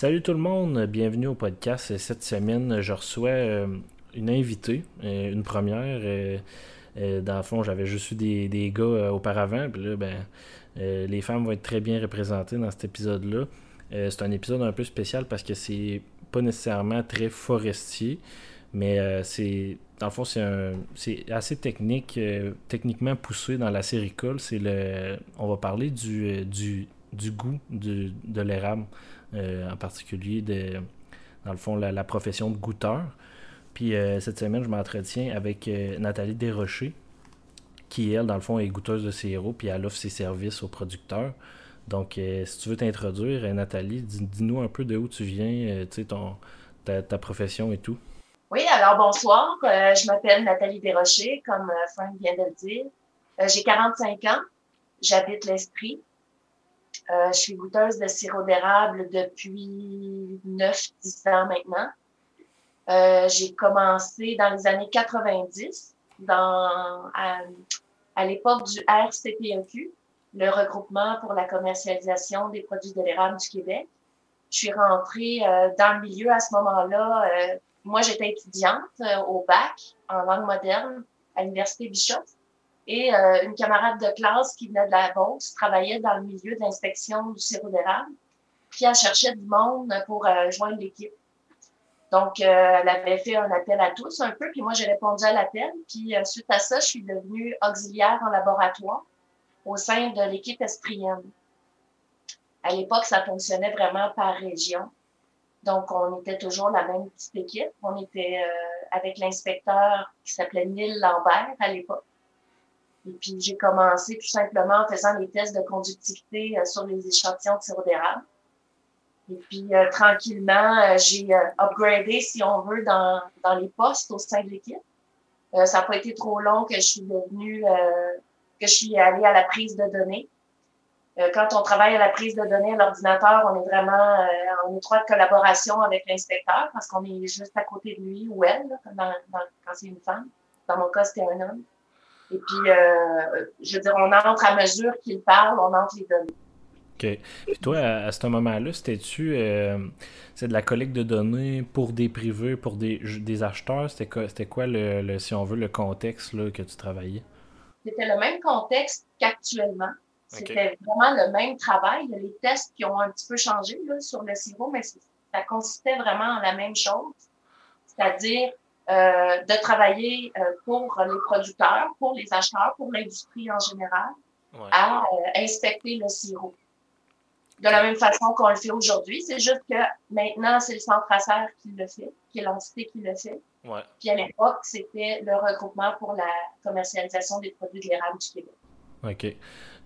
Salut tout le monde, bienvenue au podcast. Cette semaine, je reçois euh, une invitée, euh, une première. Euh, dans le fond, j'avais juste eu des, gars auparavant, puis là, ben, les femmes vont être très bien représentées dans cet épisode-là. c'est un épisode un peu spécial parce que c'est pas nécessairement très forestier, mais c'est dans le fond, c'est assez technique, techniquement poussé dans la séricole. C'est le, on va parler du goût de l'érable. Euh, en particulier dans le fond, la, profession de goûteur. Puis euh, cette semaine, je m'entretiens avec euh, Nathalie Desrochers, qui, elle, dans le fond, est goûteuse de sirop, puis elle offre ses services aux producteurs. Donc, si tu veux t'introduire, Nathalie, dis-nous un peu de où tu viens, tu sais, ton, ta, ta, profession et tout. Oui, alors bonsoir. je m'appelle Nathalie Desrochers, comme Frank vient de le dire. J'ai 45 ans. J'habite l'Esprit. Euh, je suis goûteuse de sirop d'érable depuis 9-10 ans maintenant. Euh, j'ai commencé dans les années 90 dans, à, l'époque du RCPEQ, le regroupement pour la commercialisation des produits de l'érable du Québec. Je suis rentrée euh, dans le milieu à ce moment-là. moi, j'étais étudiante au bac en langue moderne à l'Université Bishop et euh, une camarade de classe qui venait de la Beauce travaillait dans le milieu de l'inspection du sirop d'érable. Puis elle cherchait du monde pour euh, joindre l'équipe. Donc, euh, elle avait fait un appel à tous un peu, puis moi, j'ai répondu à l'appel. Puis suite à ça, je suis devenue auxiliaire en laboratoire au sein de l'équipe estrienne. À l'époque, ça fonctionnait vraiment par région. Donc, on était toujours la même petite équipe. On était avec l'inspecteur qui s'appelait Neil Lambert à l'époque. Et puis, j'ai commencé tout simplement en faisant des tests de conductivité euh, sur les échantillons de sirop d'érable. Et puis, euh, tranquillement, euh, j'ai upgradé, si on veut, dans, dans les postes au sein de l'équipe. ça n'a pas été trop long que je suis devenue, que je suis allée à la prise de données. quand on travaille à la prise de données à l'ordinateur, on est vraiment en étroite collaboration avec l'inspecteur parce qu'on est juste à côté de lui ou elle, quand c'est une femme. Dans mon cas, c'était un homme. Et puis, euh, je veux dire, on entre à mesure qu'il parle, on entre les données. OK. Puis toi, à, ce moment-là, c'était-tu euh, c'est de la collecte de données pour des privés, pour des, des acheteurs? C'était quoi, c'était quoi le, si on veut, le contexte là, que tu travaillais? C'était le même contexte qu'actuellement. C'était vraiment le même travail. Il y a les tests qui ont un petit peu changé là, sur le sirop, mais ça consistait vraiment en la même chose. C'est-à-dire euh, de travailler euh, pour les producteurs, pour les acheteurs, pour l'industrie en général, à euh, inspecter le sirop. De la même façon qu'on le fait aujourd'hui, c'est juste que maintenant, c'est le centre serre qui le fait, qui est l'entité qui le fait. Puis à l'époque, c'était le regroupement pour la commercialisation des produits de l'érable du Québec. OK.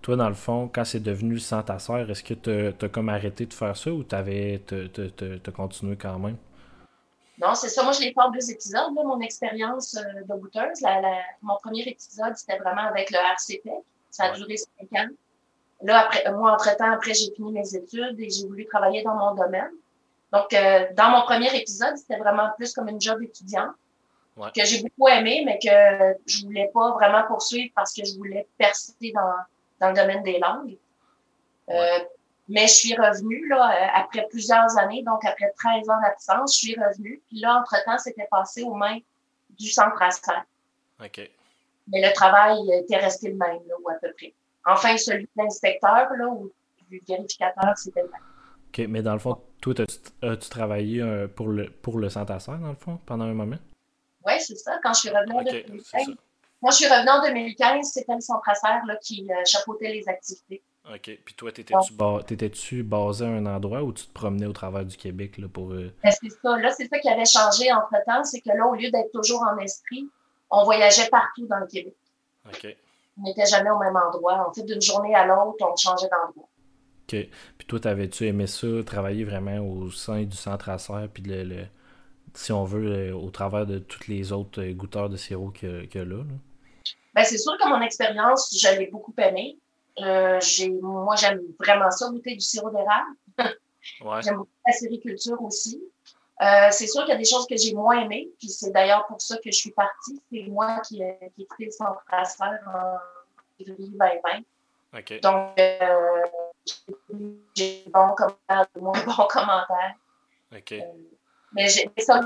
Toi, dans le fond, quand c'est devenu le centre est-ce que tu as, comme arrêté de faire ça ou tu avais continué quand même? Non, c'est ça. Moi, je l'ai fait en deux épisodes, mon expérience euh, de goûteuse. mon premier épisode, c'était vraiment avec le RCP. Ça a duré cinq ans. Là, après, moi, entre-temps, après, j'ai fini mes études et j'ai voulu travailler dans mon domaine. Donc, euh, dans mon premier épisode, c'était vraiment plus comme une job étudiant que j'ai beaucoup aimé, mais que je voulais pas vraiment poursuivre parce que je voulais persister dans, dans le domaine des langues. Euh, mais je suis revenue là, euh, après plusieurs années, donc après 13 ans d'absence, je suis revenue. Puis là, entre-temps, c'était passé aux mains du centre ASTRA. OK. Mais le travail était resté le même, là, ou à peu près. Enfin, celui de l'inspecteur, là, ou du vérificateur, c'était le même. OK, mais dans le fond, toi, as-tu travaillé euh, pour, le, pour le centre dans le fond, pendant un moment? Oui, c'est ça. Quand je suis revenue en 2015. Moi, je suis revenue en 2015, c'était le centre ASTRA là, qui euh, chapeautait les activités. OK. Puis toi, t'étais-tu, basé à un endroit où tu te promenais au travers du Québec là, pour. Euh... Ben, c'est ça. Là, c'est ça qui avait changé entre-temps. C'est que là, au lieu d'être toujours en esprit, on voyageait partout dans le Québec. OK. On n'était jamais au même endroit. En fait, d'une journée à l'autre, on changeait d'endroit. OK. Puis toi, t'avais-tu aimé ça, travailler vraiment au sein du centre à serre, puis le, si on veut, au travers de tous les autres euh, goûteurs de sirop y a, là? là? Ben, c'est sûr que mon expérience, je l'ai beaucoup aimée. Euh, moi, j'aime vraiment ça, goûter du sirop d'érable. J'aime beaucoup la sériculture aussi. Euh, c'est sûr qu'il y a des choses que j'ai moins aimées, puis c'est d'ailleurs pour ça que je suis partie. C'est moi qui, ai écouté le centre en février 2020. Donc, euh, j'ai bon commentaire, moins bon commentaire. OK. mais ça,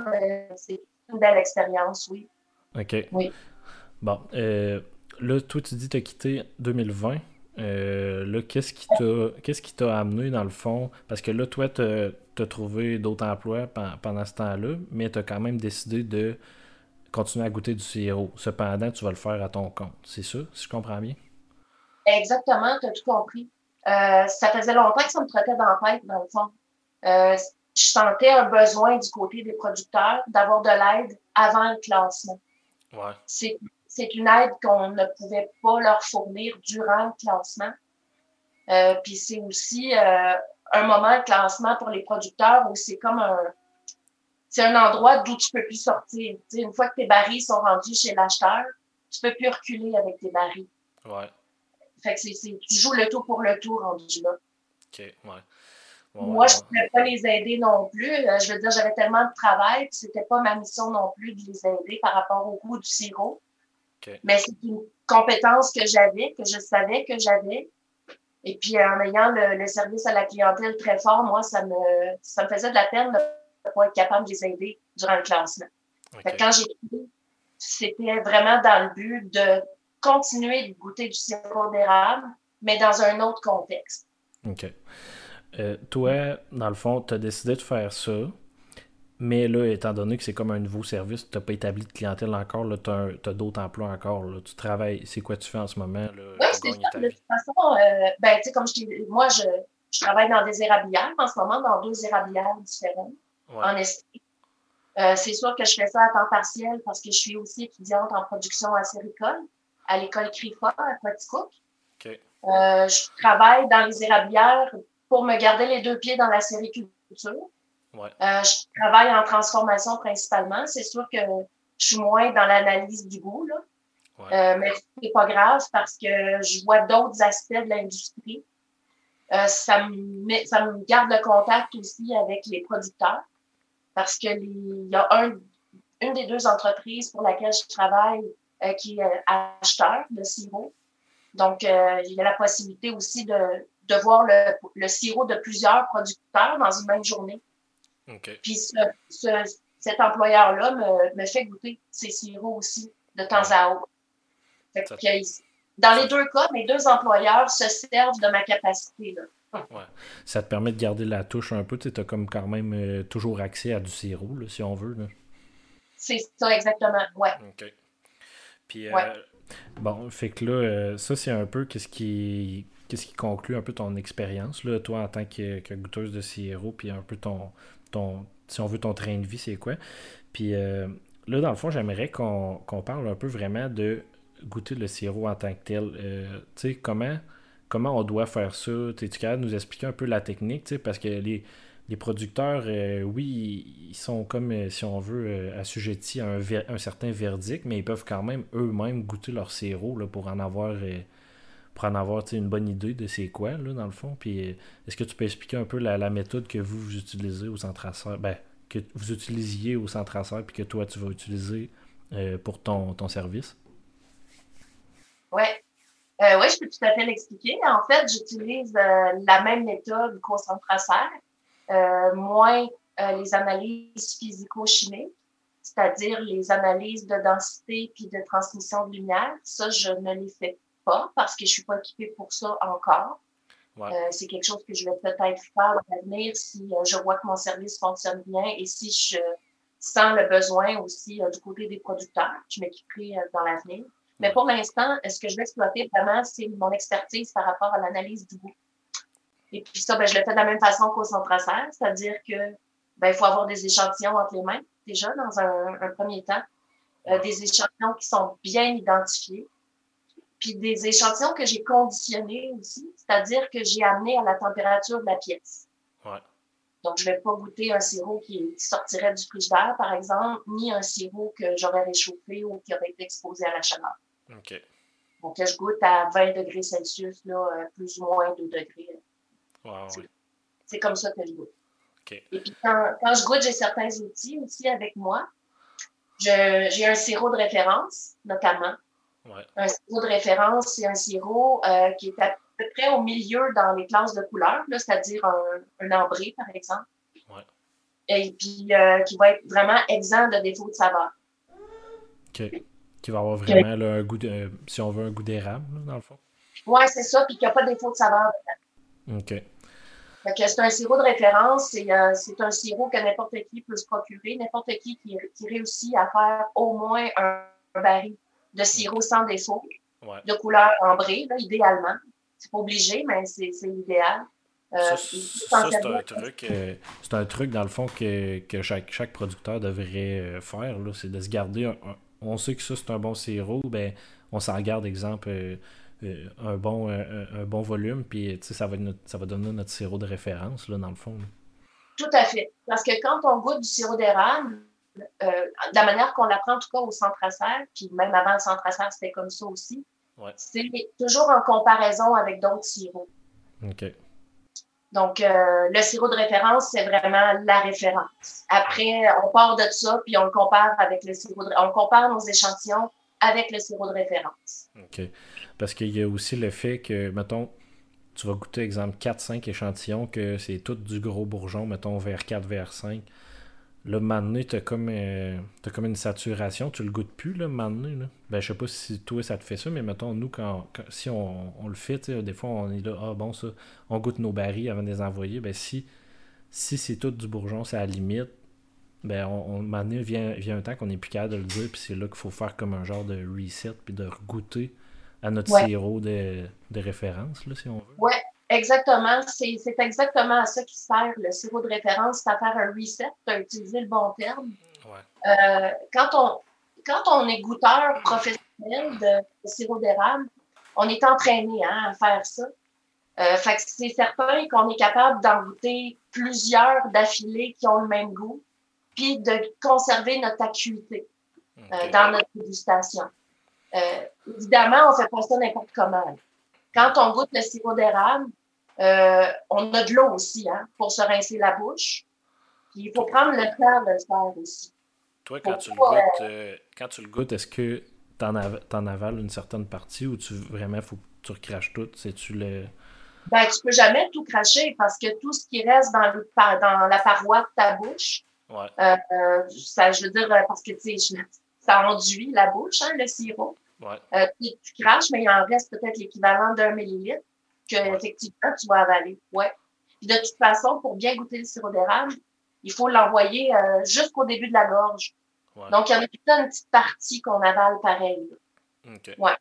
c'est une belle expérience, oui. OK. Oui. Bon, là, toi, tu dis que tu as quitté 2020. Là, qu'est-ce qui t'a qu'est-ce qui t'a amené dans le fond? Parce que là, toi, tu as, trouvé d'autres emplois pendant ce temps-là, mais tu as quand même décidé de continuer à goûter du sirop. Cependant, tu vas le faire à ton compte. C'est ça, si je comprends bien? Exactement, tu as tout compris. Euh, ça faisait longtemps que ça me trottait dans la tête, dans le fond. Euh, je sentais un besoin du côté des producteurs d'avoir de l'aide avant le classement. Ouais. C'est une aide qu'on ne pouvait pas leur fournir durant le classement. Euh, puis c'est aussi un moment de classement pour les producteurs où c'est comme un, c'est un endroit d'où tu peux plus sortir. une fois que tes barils sont rendus chez l'acheteur, tu peux plus reculer avec tes barils. Ouais. Fait que c'est, tu joues le tout pour le tout rendu là. OK, ouais. Moi, je ne pouvais pas les aider non plus. Euh, je veux dire, j'avais tellement de travail, puis c'était pas ma mission non plus de les aider par rapport au goût du sirop. Mais c'est une compétence que j'avais, que je savais que j'avais. Et puis, en ayant le, service à la clientèle très fort, moi, ça me, ça me faisait de la peine de pas être capable de les aider durant le classement. Quand j'ai c'était vraiment dans le but de continuer de goûter du sirop d'érable, mais dans un autre contexte. OK. Euh, toi, dans le fond, tu as décidé de faire ça, mais là, étant donné que c'est comme un nouveau service, tu n'as pas établi de clientèle encore, tu as, d'autres emplois encore, là, tu travailles, c'est quoi tu fais en ce moment? Oui, c'est ça. De toute façon, euh, ben, tu sais, comme je t'ai moi, je, je travaille dans des érablières en ce moment, dans deux érablières différentes en esprit. Euh, c'est sûr que je fais ça à temps partiel parce que je suis aussi étudiante en production acéricole à l'école CRIFA à Quaticook. Euh, je travaille dans les érablières pour me garder les deux pieds dans la sériculture. Ouais. Euh, je travaille en transformation principalement. C'est sûr que je suis moins dans l'analyse du goût, là. Euh, mais c'est pas grave parce que je vois d'autres aspects de l'industrie. Euh, ça, me, ça me garde le contact aussi avec les producteurs parce que il y a un, une des deux entreprises pour laquelle je travaille euh, qui est acheteur de sirop. Donc, il y a la possibilité aussi de, de voir le, le, sirop de plusieurs producteurs dans une même journée. Puis ce, ce, cet employeur-là me, me, fait goûter ces sirops aussi de temps à autre. Fait que, dans les deux cas, mes deux employeurs se servent de ma capacité. Là. Ouais. Ça te permet de garder la touche un peu. Tu as comme quand même euh, toujours accès à du sirop, là, si on veut. C'est ça, exactement. Ouais. OK. Puis, euh, bon, fait que là, euh, ça, c'est un peu qu'est-ce qui, qu'est-ce qui conclut un peu ton expérience, là, toi, en tant que, goûteuse de sirop, puis un peu ton, ton, si on veut, ton train de vie, c'est quoi? Puis là, dans le fond, j'aimerais qu'on, parle un peu vraiment de goûter le sirop en tant que tel. tu sais, comment comment on doit faire ça? Tu es capable de nous expliquer un peu la technique? Parce que les, producteurs, euh, oui, ils sont comme, euh, si on veut, euh, assujettis à un, certain verdict, mais ils peuvent quand même eux-mêmes goûter leur sirop là, pour en avoir pour en avoir une bonne idée de c'est quoi, là, dans le fond. Puis est-ce que tu peux expliquer un peu la, méthode que vous, utilisez au centre ben, que vous utilisiez au centre puis que toi tu vas utiliser pour ton, ton service? Ouais. Euh, oui, je peux tout à fait l'expliquer. En fait, j'utilise euh, la même méthode qu'au centre euh, moins euh, les analyses physico-chimiques, c'est-à-dire les analyses de densité puis de transmission de lumière. Ça, je ne les fais pas parce que je suis pas équipée pour ça encore. c'est quelque chose que je vais peut-être faire dans l'avenir si je vois que mon service fonctionne bien et si je sens le besoin aussi du côté des producteurs. Je m'équiperai dans l'avenir. Mais pour l'instant, ce que je vais exploiter vraiment, c'est mon expertise par rapport à l'analyse du goût. Et puis ça, ben, je le fais de la même façon qu'au centre c'est-à-dire que ben, il faut avoir des échantillons entre les mains, déjà, dans un, premier temps. Euh, des échantillons qui sont bien identifiés. Puis des échantillons que j'ai conditionnés aussi, c'est-à-dire que j'ai amené à la température de la pièce. Ouais. Donc, je vais pas goûter un sirop qui, sortirait du frigidaire, par exemple, ni un sirop que j'aurais réchauffé ou qui aurait été exposé à la chaleur. OK. Donc, je goûte à 20 degrés Celsius, là, euh, plus ou moins 2 degrés. c'est comme ça que je goûte. Et puis, quand, quand je goûte, j'ai certains outils aussi avec moi. J'ai un sirop de référence, notamment. Ouais. Un sirop de référence, c'est un sirop euh, qui est à peu près au milieu dans les classes de couleurs, c'est-à-dire un, un ambré, par exemple. Ouais. et puis qui va être vraiment exempt de défaut de saveur. OK. Qui va avoir vraiment un goût de, si on veut, un goût d'érable, dans le fond. Oui, c'est ça, puis qu'il n'y a pas de défaut de saveur dedans. OK. c'est un sirop de référence, c'est un sirop que n'importe qui peut se procurer, n'importe qui, qui, réussit à faire au moins un, baril de sirop sans défaut, de couleur ambrée, là, idéalement. C'est pas obligé, mais c'est l'idéal. Euh, ça, c'est un truc, euh, c'est un truc dans le fond que, que chaque, chaque producteur devrait euh, faire, c'est de se garder on sait que ça c'est un bon sirop, ben on s'en garde exemple un bon un, bon volume, puis ça va, ça va donner notre sirop de référence là, dans le fond. Tout à fait. Parce que quand on goûte du sirop d'érable, de la manière qu'on l'apprend en tout cas au centre serre, puis même avant le centre serre, c'était comme ça aussi, c'est toujours en comparaison avec d'autres sirops. OK. Donc, euh, le sirop de référence, c'est vraiment la référence. Après, on part de ça, puis on le compare avec le sirop de... On compare nos échantillons avec le sirop de référence. OK. Parce qu'il y a aussi le fait que, mettons, tu vas goûter, exemple, 4-5 échantillons, que c'est tout du gros bourgeon, mettons, vers 4, vers 5. Là, maintenant, tu as, comme, euh, comme une saturation, tu le goûtes plus, là, maintenant. Là. Ben, je sais pas si toi, ça te fait ça, mais mettons, nous, quand, si on, le fait, des fois, on est là, ah bon, ça, on goûte nos barils avant de les envoyer. Ben, si, si c'est tout du bourgeon, c'est à la limite, ben, on, on vient, vient un temps qu'on n'est plus capable de le dire, puis c'est là qu'il faut faire comme un genre de reset, puis de goûter à notre sirop de, de référence, là, si on veut. Ouais, Exactement, c'est exactement à ça qui sert le sirop de référence, c'est à faire un reset, as utilisé le bon terme. Euh, quand, on, quand on est goûteur professionnel de, sirop d'érable, on est entraîné hein, à faire ça. Euh, fait que c'est certain qu'on est capable d'en goûter plusieurs d'affilée qui ont le même goût, puis de conserver notre acuité euh, dans notre dégustation. évidemment, on fait pas ça n'importe comment. Quand on goûte le sirop d'érable, euh, on a de l'eau aussi hein, pour se rincer la bouche. Puis il faut prendre le temps de le faire aussi. Toi, quand, tu, le goûtes, euh, quand tu le goûtes, est-ce que tu en, en, avales une certaine partie ou tu vraiment faut que tu recraches tout? C'est-tu le. Ben, tu peux jamais tout cracher parce que tout ce qui reste dans, le, dans la paroi de ta bouche, euh, ça, je veux dire, parce que tu sais, ça enduit la bouche, hein, le sirop. tu craches, mais il en reste peut-être l'équivalent d'un millilitre que effectivement tu vas avaler. Ouais. de toute façon, pour bien goûter le sirop d'érable, il faut l'envoyer euh, jusqu'au début de la gorge. Donc, il y en a toute une petite partie qu'on avale pareil. Ouais.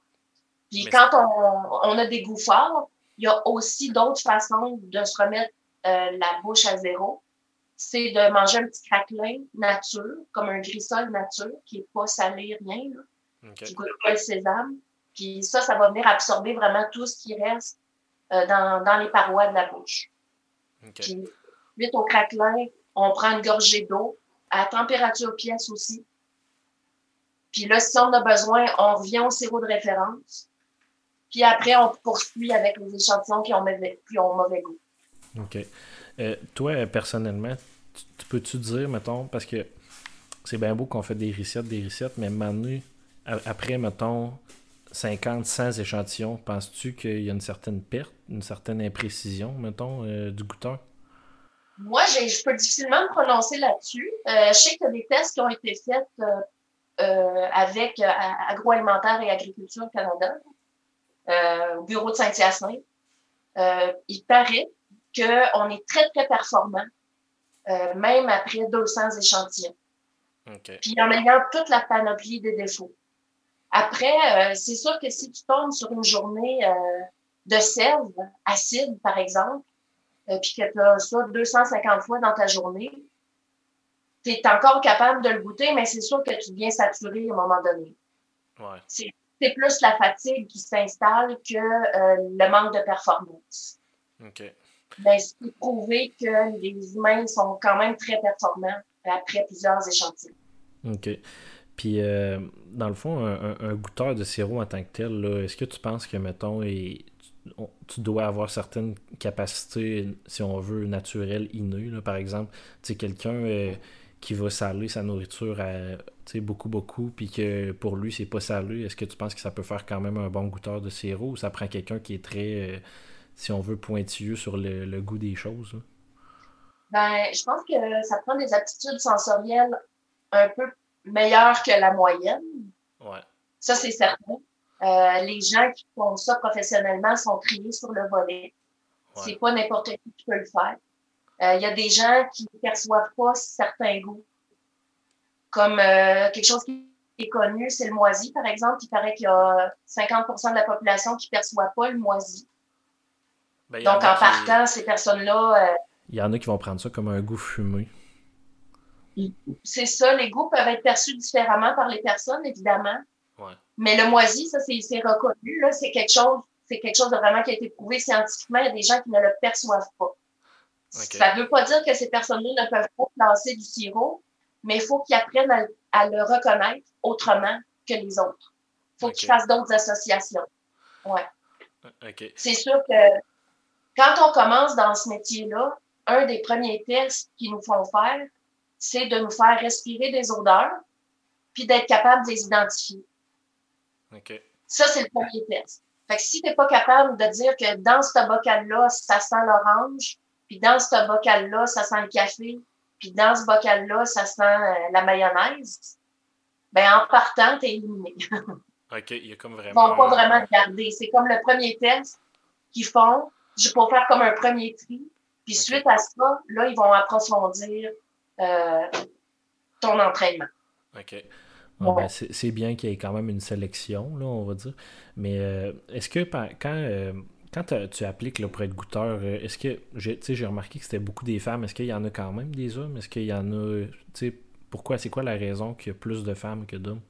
Puis quand on, on, a des goûts forts, il y a aussi d'autres façons de se remettre euh, la bouche à zéro. C'est de manger un petit craquelin nature, comme un grissol nature, qui n'est pas salé, rien, là, qui goûte pas le sésame. Puis ça, ça va venir absorber vraiment tout ce qui reste euh, dans, dans, les parois de la bouche. Okay. Puis, au craquelin, on prend une gorgée d'eau à température pièce aussi. Puis là, si on a besoin, on revient au sirop de référence. Puis après, on poursuit avec les échantillons qui ont mauvais, qui ont mauvais goût. OK. Euh, toi, personnellement, tu, peux-tu dire, mettons, parce que c'est bien beau qu'on fait des recettes, des recettes, mais Manu, après, mettons, 50, 100 échantillons, penses-tu qu'il y a une certaine perte, une certaine imprécision, mettons, euh, du goûteur? Moi, je peux difficilement me prononcer là-dessus. Euh, je sais qu'il y a des tests qui ont été faits euh, avec Agroalimentaire et Agriculture Canada, au bureau de Saint-Hyacinthe. il paraît qu'on est très, très performant, même après 200 échantillons. Puis en ayant toute la panoplie des défauts. Après, euh, c'est sûr que si tu tombes sur une journée euh, de sève acide, par exemple, euh, puis que tu as ça 250 fois dans ta journée, tu es encore capable de le goûter, mais c'est sûr que tu deviens saturé à un moment donné. Ouais. C'est plus la fatigue qui s'installe que le manque de performance. OK. Ben, c'est prouvé que les humains sont quand même très performants après plusieurs échantillons. OK. Puis, euh, dans le fond, un, goûteur de sirop en tant que tel, est-ce que tu penses que, mettons, et, tu, dois avoir certaines capacités, si on veut, naturelles, innées, par exemple, tu sais, quelqu'un euh, qui va saler sa nourriture à, beaucoup, beaucoup, puis que pour lui, c'est pas salé, est-ce que tu penses que ça peut faire quand même un bon goûteur de sirop ou ça prend quelqu'un qui est très, euh, si on veut, pointilleux sur le, goût des choses? Ben, je pense que ça prend des aptitudes sensorielles un peu meilleures que la moyenne. Ouais. Ça, c'est certain. Euh, les gens qui font ça professionnellement sont triés sur le volet. C'est pas n'importe qui qui peut le faire. Euh, il y a des gens qui ne perçoivent pas certains goûts. Comme euh, quelque chose qui est connu, c'est le moisi, par exemple. Il paraît qu'il y a 50% de la population qui ne perçoit pas le moisi. Ben, Donc, en partant, ces personnes-là... il y en a qui vont prendre ça comme un goût fumé. C'est ça, les goûts peuvent être perçus différemment par les personnes, évidemment. Mais le moisi, ça, c'est reconnu. C'est quelque chose, c'est quelque chose de vraiment qui a été prouvé scientifiquement. Il y a des gens qui ne le perçoivent pas. Ça ne veut pas dire que ces personnes-là ne peuvent pas lancer du sirop, mais il faut qu'ils apprennent à, le reconnaître autrement que les autres. Il faut qu'ils fassent d'autres associations. Ouais. C'est sûr que quand on commence dans ce métier-là, un des premiers tests qu'ils nous font faire, c'est de nous faire respirer des odeurs, puis d'être capable de les identifier. Ça, c'est le premier test. Fait que si tu n'es pas capable de dire que dans ce bocal-là, ça sent l'orange, puis dans ce bocal-là, ça sent le café, puis dans ce bocal-là, ça sent euh, la mayonnaise, ben en partant, tu es éliminé. OK, il y a comme vraiment. Ils vont pas vraiment garder. C'est comme le premier test qu'ils font, pour faire comme un premier tri. Puis suite à ça, là, ils vont approfondir euh, ton entraînement. OK. Ben, c'est bien qu'il y ait quand même une sélection, là, on va dire. Mais euh, est-ce que quand, euh, quand tu appliques là, pour être goûteur, est-ce que j'ai remarqué que c'était beaucoup des femmes, est-ce qu'il y en a quand même des hommes? Est-ce qu'il y en a. Pourquoi? C'est quoi la raison qu'il y a plus de femmes que d'hommes?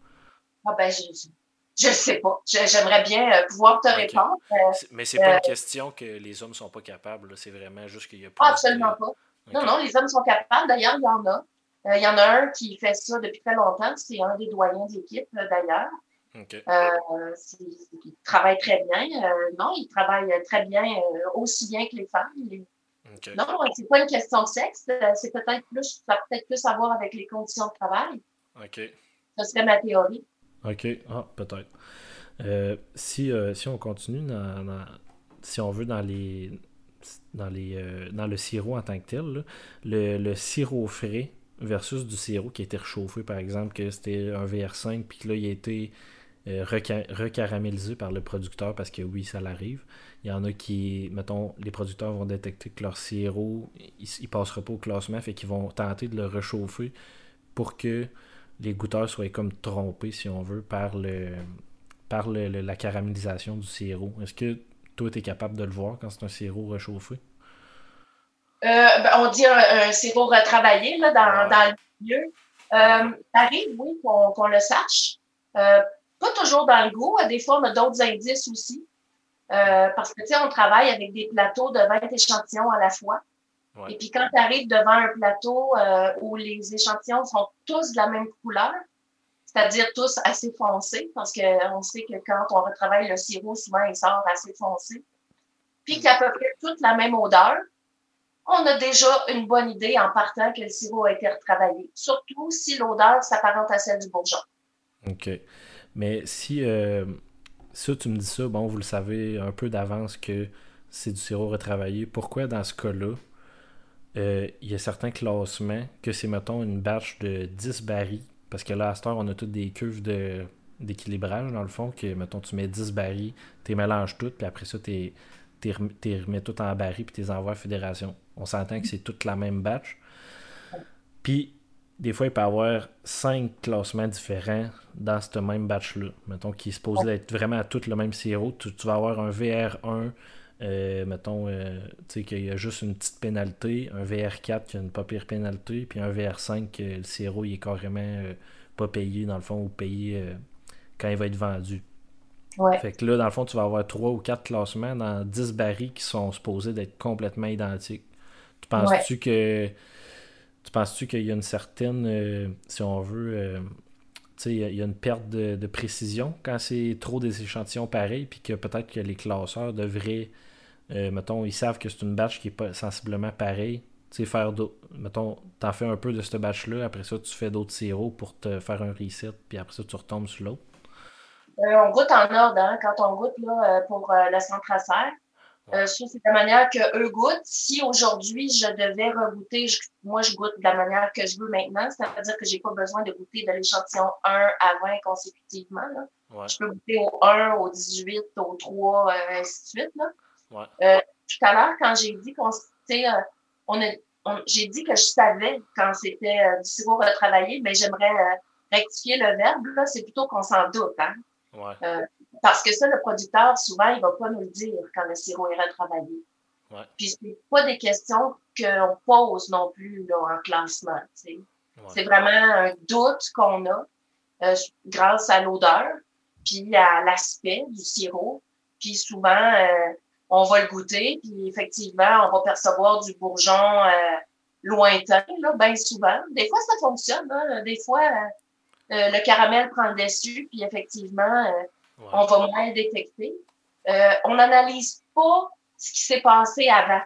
Ah ben je ne sais pas. J'aimerais bien pouvoir te répondre. Mais c'est pas une question que les hommes sont pas capables, c'est vraiment juste qu'il y a pas. absolument pas. Non, non, les hommes sont capables. D'ailleurs, il y en a. Euh, il y en a un qui fait ça depuis très longtemps. C'est un des doyens de l'équipe, euh, d'ailleurs. Euh, il travaille très bien. non, il travaille très bien, aussi bien que les femmes. Non, c'est pas une question de sexe. C'est peut-être plus, ça peut-être plus à voir avec les conditions de travail. OK. Ça serait ma théorie. OK. Ah, peut-être. si, si on continue, si on veut, dans les, dans, les, euh, dans le sirop en tant que tel. Le, sirop frais versus du sirop qui a été réchauffé, par exemple, que c'était un VR5, puis que là, il a été euh, recaramélisé par le producteur parce que oui, ça l'arrive. Il y en a qui, mettons, les producteurs vont détecter que leur sirop, il, ne passera pas au classement, fait qu'ils vont tenter de le réchauffer pour que les goûteurs soient comme trompés, si on veut, par le par la caramélisation du sirop. Est-ce que toi, tu es capable de le voir quand c'est un sirop réchauffé? Euh, ben, on dit un, sirop retravaillé là, dans, dans le milieu. Euh, ça arrive, oui, qu'on le sache. Euh, pas toujours dans le goût. Des fois, on a d'autres indices aussi. Euh, parce que, tu sais, on travaille avec des plateaux de 20 échantillons à la fois. Et puis, quand tu arrives devant un plateau où les échantillons sont tous de la même couleur, c'est-à-dire tous assez foncés, parce qu'on sait que quand on retravaille le sirop, souvent il sort assez foncé, puis qu'il y a à peu près toute la même odeur, on a déjà une bonne idée en partant que le sirop a été retravaillé. Surtout si l'odeur s'apparente à celle du bourgeon. OK. Mais si euh, ça, tu me dis ça, bon, vous le savez un peu d'avance que c'est du sirop retravaillé, pourquoi dans ce cas-là, euh, il y a certains classements que c'est, mettons, une batch de 10 barils? Parce que là, à cette heure, on a toutes des cuves de, d'équilibrage, dans le fond, que, mettons, tu mets 10 barils, tu mélanges toutes, puis après ça, tu les remets tout en barils, puis tu les envoies à Fédération. On s'entend que c'est toute la même batch. Puis, des fois, il peut y avoir cinq classements différents dans ce même batch-là. Mettons, qui est supposé être vraiment à tout le même sirop. Tu, tu vas avoir un VR1 euh, mettons, euh, qu'il y a juste une petite pénalité, un VR4 qui a une pas pire pénalité, puis un VR5 que le sirop il est carrément euh, pas payé, dans le fond, ou payé quand il va être vendu. Fait que là, dans le fond, tu vas avoir 3 ou 4 classements dans 10 barils qui sont supposés d'être complètement identiques. Tu penses-tu que. Tu penses-tu qu'il y a une certaine, si on veut, il y, a une perte de, de précision quand c'est trop des échantillons pareils, puis que peut-être que les classeurs devraient euh, mettons, ils savent que c'est une batch qui est pas sensiblement pareille. Tu sais, faire d'autres. Mettons, t'en fais un peu de cette batch-là, après ça, tu fais d'autres sirops pour te faire un reset, puis après ça, tu retombes sur l'autre. Euh, on goûte en ordre, hein, quand on goûte là, euh, pour le centre Euh, ça, c'est la manière que eux goûtent. Si aujourd'hui, je devais regoûter, moi, je goûte de la manière que je veux maintenant. Ça veut dire que j'ai pas besoin de goûter de l'échantillon 1 à 20 consécutivement. Là. Je peux goûter au 1, au 18, au 3, euh, ainsi de suite. Là. Ouais. Euh, tout à l'heure, quand j'ai dit qu'on euh, on, on j'ai dit que je savais quand c'était euh, du sirop retravaillé, mais j'aimerais rectifier le verbe. C'est plutôt qu'on s'en doute. Hein? Ouais. Parce que ça, le producteur, souvent, il va pas nous le dire quand le sirop est retravaillé. Ouais. Puis c'est pas des questions qu'on pose non plus là, en classement. Ouais. C'est vraiment un doute qu'on a euh, grâce à l'odeur, puis à l'aspect du sirop. Puis souvent, euh, on va le goûter, puis effectivement, on va percevoir du bourgeon euh, lointain, là, bien souvent. Des fois, ça fonctionne. Hein? Des fois, euh, le caramel prend le dessus, puis effectivement, on va moins détecter. Euh, on n'analyse pas ce qui s'est passé avant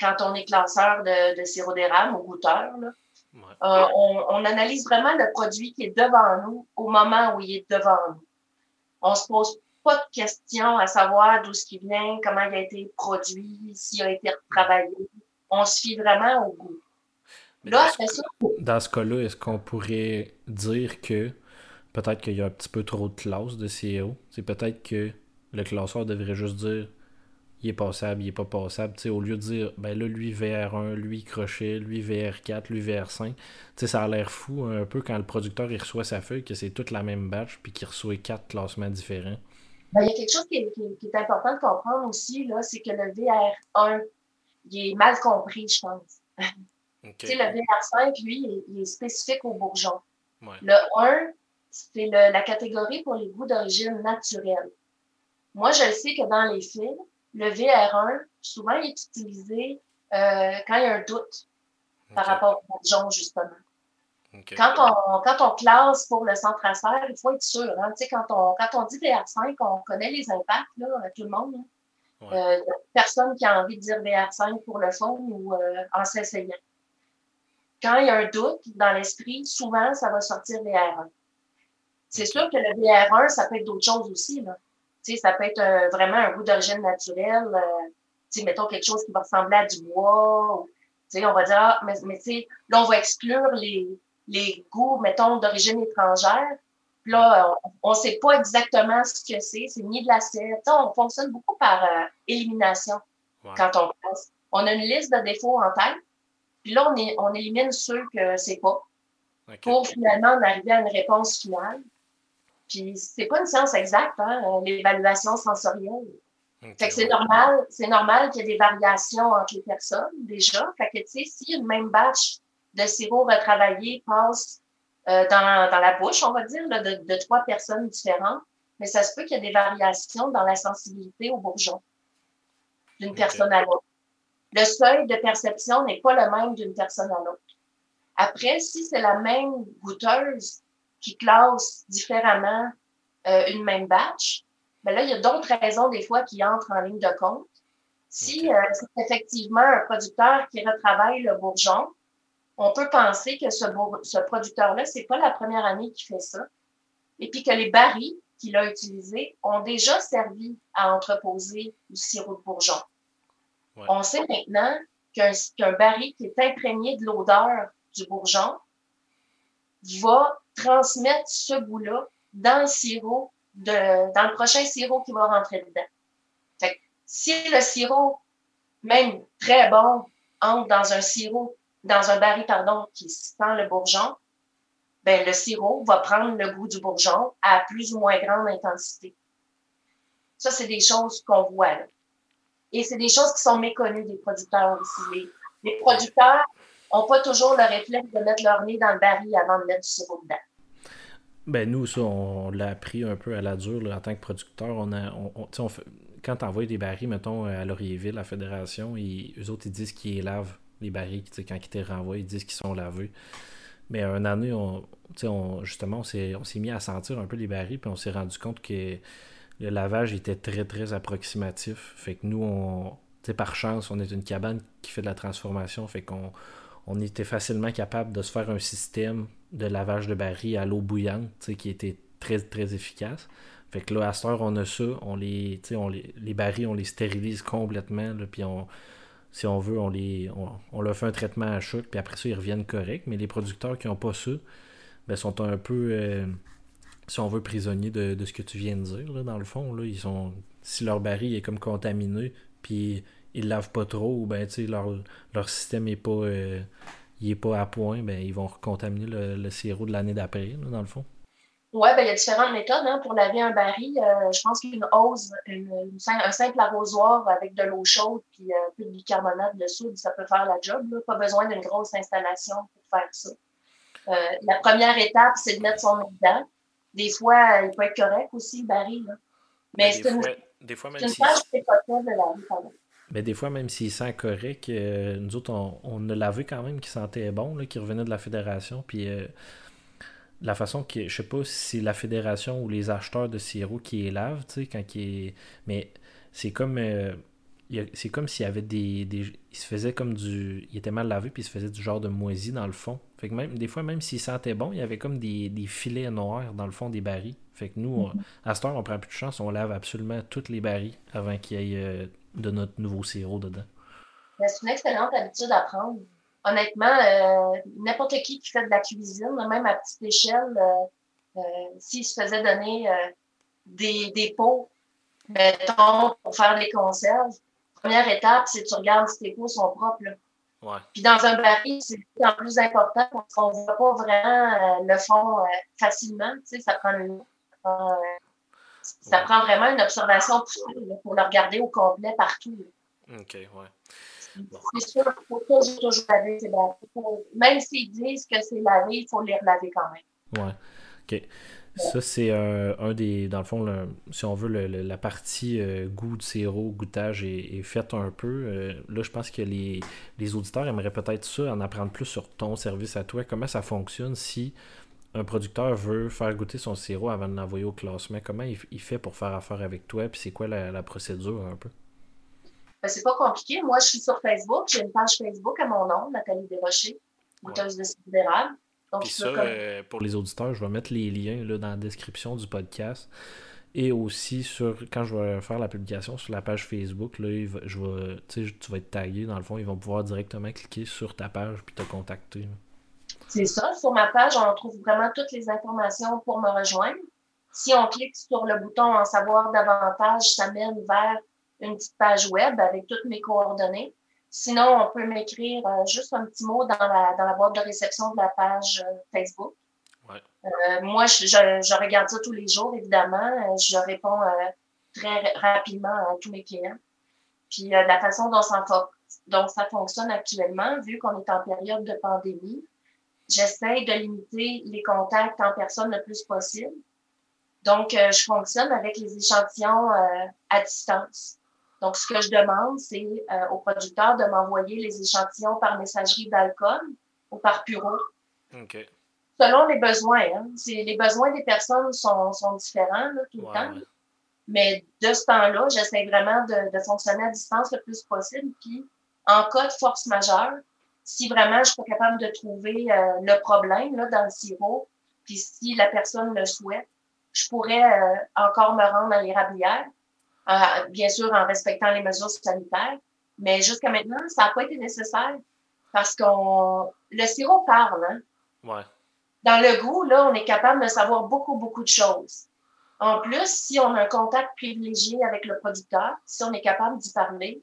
quand on est classeur de, de sirop d'érable ou goûteur. Là. Euh, on, on, analyse vraiment le produit qui est devant nous au moment où il est devant nous. On se pose pas de questions à savoir d'où ce qui vient, comment il a été produit, s'il a été retravaillé. On se fie vraiment au goût. Là, dans, ce, ça, dans ce cas-là, est-ce qu'on pourrait dire que peut-être qu'il y a un petit peu trop de classes de CEO. C'est peut-être que le classeur devrait juste dire il est passable, il est pas passable. au lieu de dire ben là, lui VR1, lui crochet, lui VR4, lui VR5. ça a l'air fou un peu quand le producteur il reçoit sa feuille, que c'est toute la même batch, puis qu'il reçoit quatre classements différents. Ben, il y a quelque chose qui est, important de comprendre aussi, là, c'est que le VR1, il est mal compris, je pense. Okay. le VR5, lui, il est, spécifique au bourgeon. Le 1, c'est la catégorie pour les goûts d'origine naturelle. Moi, je sais que dans les films, le VR1, souvent, il est utilisé euh, quand il y a un doute par rapport au bourgeon, justement. Quand, on, quand on classe pour le centre traceur, il faut être sûr. Hein, quand, on, quand on dit VR5, on connaît les impacts, là, tout le monde. Hein. Euh, personne qui a envie de dire VR5 pour le fond ou euh, en s'essayant. Quand il y a un doute dans l'esprit, souvent, ça va sortir VR1. C'est sûr que le VR1, ça peut être d'autres choses aussi. Là. sais, ça peut être euh, vraiment un goût d'origine naturelle. Euh, mettons quelque chose qui va ressembler à du bois. sais, on va dire, ah, mais, mais là, on va exclure les, les goûts, mettons, d'origine étrangère. Puis là, on ne sait pas exactement ce que c'est. C'est ni de l'assiette. On fonctionne beaucoup par euh, élimination quand on pense. On a une liste de défauts en tête. Puis là, on, est, on élimine ceux que c'est pas. Pour finalement arriver à une réponse finale. Puis c'est pas une science exacte, hein, l'évaluation sensorielle. fait que c'est normal, c'est normal qu'il y ait des variations entre les personnes déjà. Fait que tu sais, si une même batch de sirop retravaillé passe euh, dans, dans, la bouche, on va dire, de, de, trois personnes différentes, mais ça se peut qu'il y ait des variations dans la sensibilité au bourgeon d'une personne à l'autre. Le seuil de perception n'est pas le même d'une personne à l'autre. Après, si c'est la même goûteuse qui classe différemment euh, une même batch, ben là, il y a d'autres raisons des fois qui entrent en ligne de compte. Si euh, c'est effectivement un producteur qui retravaille le bourgeon, on peut penser que ce, ce producteur-là, c'est pas la première année qu'il fait ça. Et puis que les barils qu'il a utilisés ont déjà servi à entreposer du sirop de bourgeon. On sait maintenant qu'un baril qui est imprégné de l'odeur du bourgeon va transmettre ce goût-là dans le sirop, de, dans le prochain sirop qui va rentrer dedans. Fait si le sirop, même très bon, entre dans un sirop, dans un baril, pardon, qui sent le bourgeon, ben, le sirop va prendre le goût du bourgeon à plus ou moins grande intensité. Ça, c'est des choses qu'on voit là. Et c'est des choses qui sont méconnues des producteurs aussi. les producteurs n'ont pas toujours le réflexe de mettre leur nez dans le baril avant de mettre du sirop dedans. Ben nous, ça, on l'a appris un peu à la dure en tant que producteur. On a, on, fait, quand tu des barils, mettons, à Laurierville, la fédération, ils, eux autres, ils disent qu'ils lavent les barils. Quand ils te renvoient, ils disent qu'ils sont lavés. Mais un année, on, on, justement, on on s'est mis à sentir un peu les barils, puis on s'est rendu compte que le lavage était très, très approximatif. Fait que nous, on, par chance, on est une cabane qui fait de la transformation. Fait qu'on on était facilement capable de se faire un système de lavage de barils à l'eau bouillante, qui était très, très efficace. Fait que là, à cette heure, on a ça, on les, on les, les barils, on les stérilise complètement, puis si on veut, on, les, on, leur fait un traitement à choc, puis après ça, ils reviennent corrects. Mais les producteurs qui n'ont pas ça, ben, sont un peu, euh, si on veut, prisonniers de, ce que tu viens de dire, là, dans le fond. Là, ils sont, si leur baril est comme contaminé, puis ils lavent pas trop, ben, leur, leur système est pas, euh, pas à point, ben, ils vont recontaminer le, sirop de l'année d'après, dans le fond. Oui, ben, il y a différentes méthodes hein, pour laver un baril. Euh, je pense qu'une hose, un simple arrosoir avec de l'eau chaude puis euh, un peu de bicarbonate de soude, ça peut faire la job. Là. Pas besoin d'une grosse installation pour faire ça. La première étape, c'est de mettre son nez dedans. Des fois, il peut être correct aussi, le baril. Là. Mais, c'est une, des fois, même une si... de laver Mais des fois, même s'il sent correct, nous autres, on, on, a lavé quand même qui sentait bon, là, qui revenait de la fédération. Puis la façon que je sais pas si c'est la fédération ou les acheteurs de sirop qui les lavent, tu sais, quand qui est. Mais c'est comme. Euh, c'est comme s'il y avait des, des, Il se faisait comme du. Il était mal lavé, puis il se faisait du genre de moisi dans le fond. Fait que même, des fois, même s'il sentait bon, il y avait comme des, filets noirs dans le fond des barils. Fait que nous, mm-hmm. à ce temps, on prend plus de chance, on lave absolument toutes les barils avant qu'il y ait euh, de notre nouveau sirop dedans. C'est une excellente habitude à prendre honnêtement, euh, n'importe qui qui fait de la cuisine, même à petite échelle, euh, s'il se faisait donner des, des pots, mettons, pour faire des conserves, première étape, c'est que tu regardes si tes pots sont propres. Ouais. Puis dans un baril, c'est en plus important parce qu'on ne voit pas vraiment le fond facilement. Tu sais, ça prend une, ça prend vraiment une observation pour, le regarder au complet partout. OK, ouais. C'est sûr qu'il faut toujours, toujours laver ses Même s'ils disent que c'est lavé, il faut les relaver quand même. Ouais. OK. Ça, c'est un, des. Dans le fond, si on veut, la partie euh, goût de sirop, goûtage est, faite un peu. Euh, là, je pense que les, auditeurs aimeraient peut-être ça, en apprendre plus sur ton service à toi. Comment ça fonctionne si un producteur veut faire goûter son sirop avant de l'envoyer au classement? Comment il, fait pour faire affaire avec toi? Puis c'est quoi la procédure un peu? Ben, c'est pas compliqué. Moi, je suis sur Facebook. J'ai une page Facebook à mon nom, Nathalie Desrochers, goûteuse de sidérable. Donc, Puis ça, euh, pour les auditeurs, je vais mettre les liens là, dans la description du podcast. Et aussi, sur quand je vais faire la publication sur la page Facebook, là, je vais, tu vas être tagué. Dans le fond, ils vont pouvoir directement cliquer sur ta page puis te contacter. C'est ça. Sur ma page, on trouve vraiment toutes les informations pour me rejoindre. Si on clique sur le bouton En savoir davantage, ça mène vers une petite page web avec toutes mes coordonnées. Sinon, on peut m'écrire euh, juste un petit mot dans la, dans la boîte de réception de la page euh, Facebook. Euh, moi, je, je, regarde ça tous les jours, évidemment. Je réponds très rapidement à tous mes clients. Puis de la façon dont ça, dont ça fonctionne actuellement, vu qu'on est en période de pandémie, j'essaie de limiter les contacts en personne le plus possible. Donc, je fonctionne avec les échantillons à distance. Donc, ce que je demande, c'est euh, au producteur de m'envoyer les échantillons par messagerie d'alcool ou par bureau. Selon les besoins. Hein. Les besoins des personnes sont, sont différents là, tout le temps. Mais de ce temps-là, j'essaie vraiment de, de, fonctionner à distance le plus possible. Puis, en cas de force majeure, si vraiment je suis pas capable de trouver euh, le problème là, dans le sirop, puis si la personne le souhaite, je pourrais euh, encore me rendre à l'érablière bien sûr en respectant les mesures sanitaires. Mais jusqu'à maintenant, ça n'a pas été nécessaire parce qu'on le sirop parle. Hein? Ouais. Dans le goût, là, on est capable de savoir beaucoup, beaucoup de choses. En plus, si on a un contact privilégié avec le producteur, si on est capable d'y parler,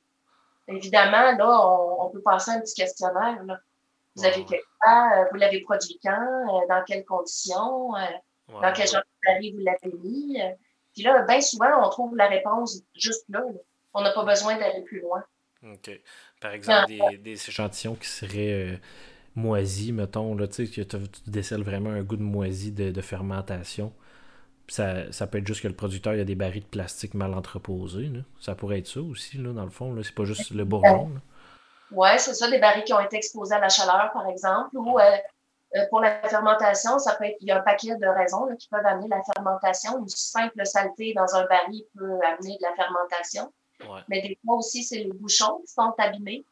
évidemment, là, on, peut passer un petit questionnaire. Là. Vous avez fait quoi? Euh, vous l'avez produit quand? Euh, dans quelles conditions? Euh, dans quel genre de vous l'avez mis? Puis là, bien souvent, on trouve la réponse juste là. On n'a pas besoin d'aller plus loin. OK. Par exemple, des, des, échantillons qui seraient euh, moisis, mettons, là, tu sais, que tu décèles vraiment un goût de moisi de, fermentation. Ça, ça, peut être juste que le producteur il a des barils de plastique mal entreposés. Ça pourrait être ça aussi, là, dans le fond. C'est pas juste le bourgeon. Oui, c'est ça, des barils qui ont été exposés à la chaleur, par exemple, ou euh, euh, pour la fermentation, ça peut être, il y a un paquet de raisons qui peuvent amener la fermentation. Une simple saleté dans un baril peut amener de la fermentation. Mais des fois aussi, c'est les bouchons qui sont abîmés.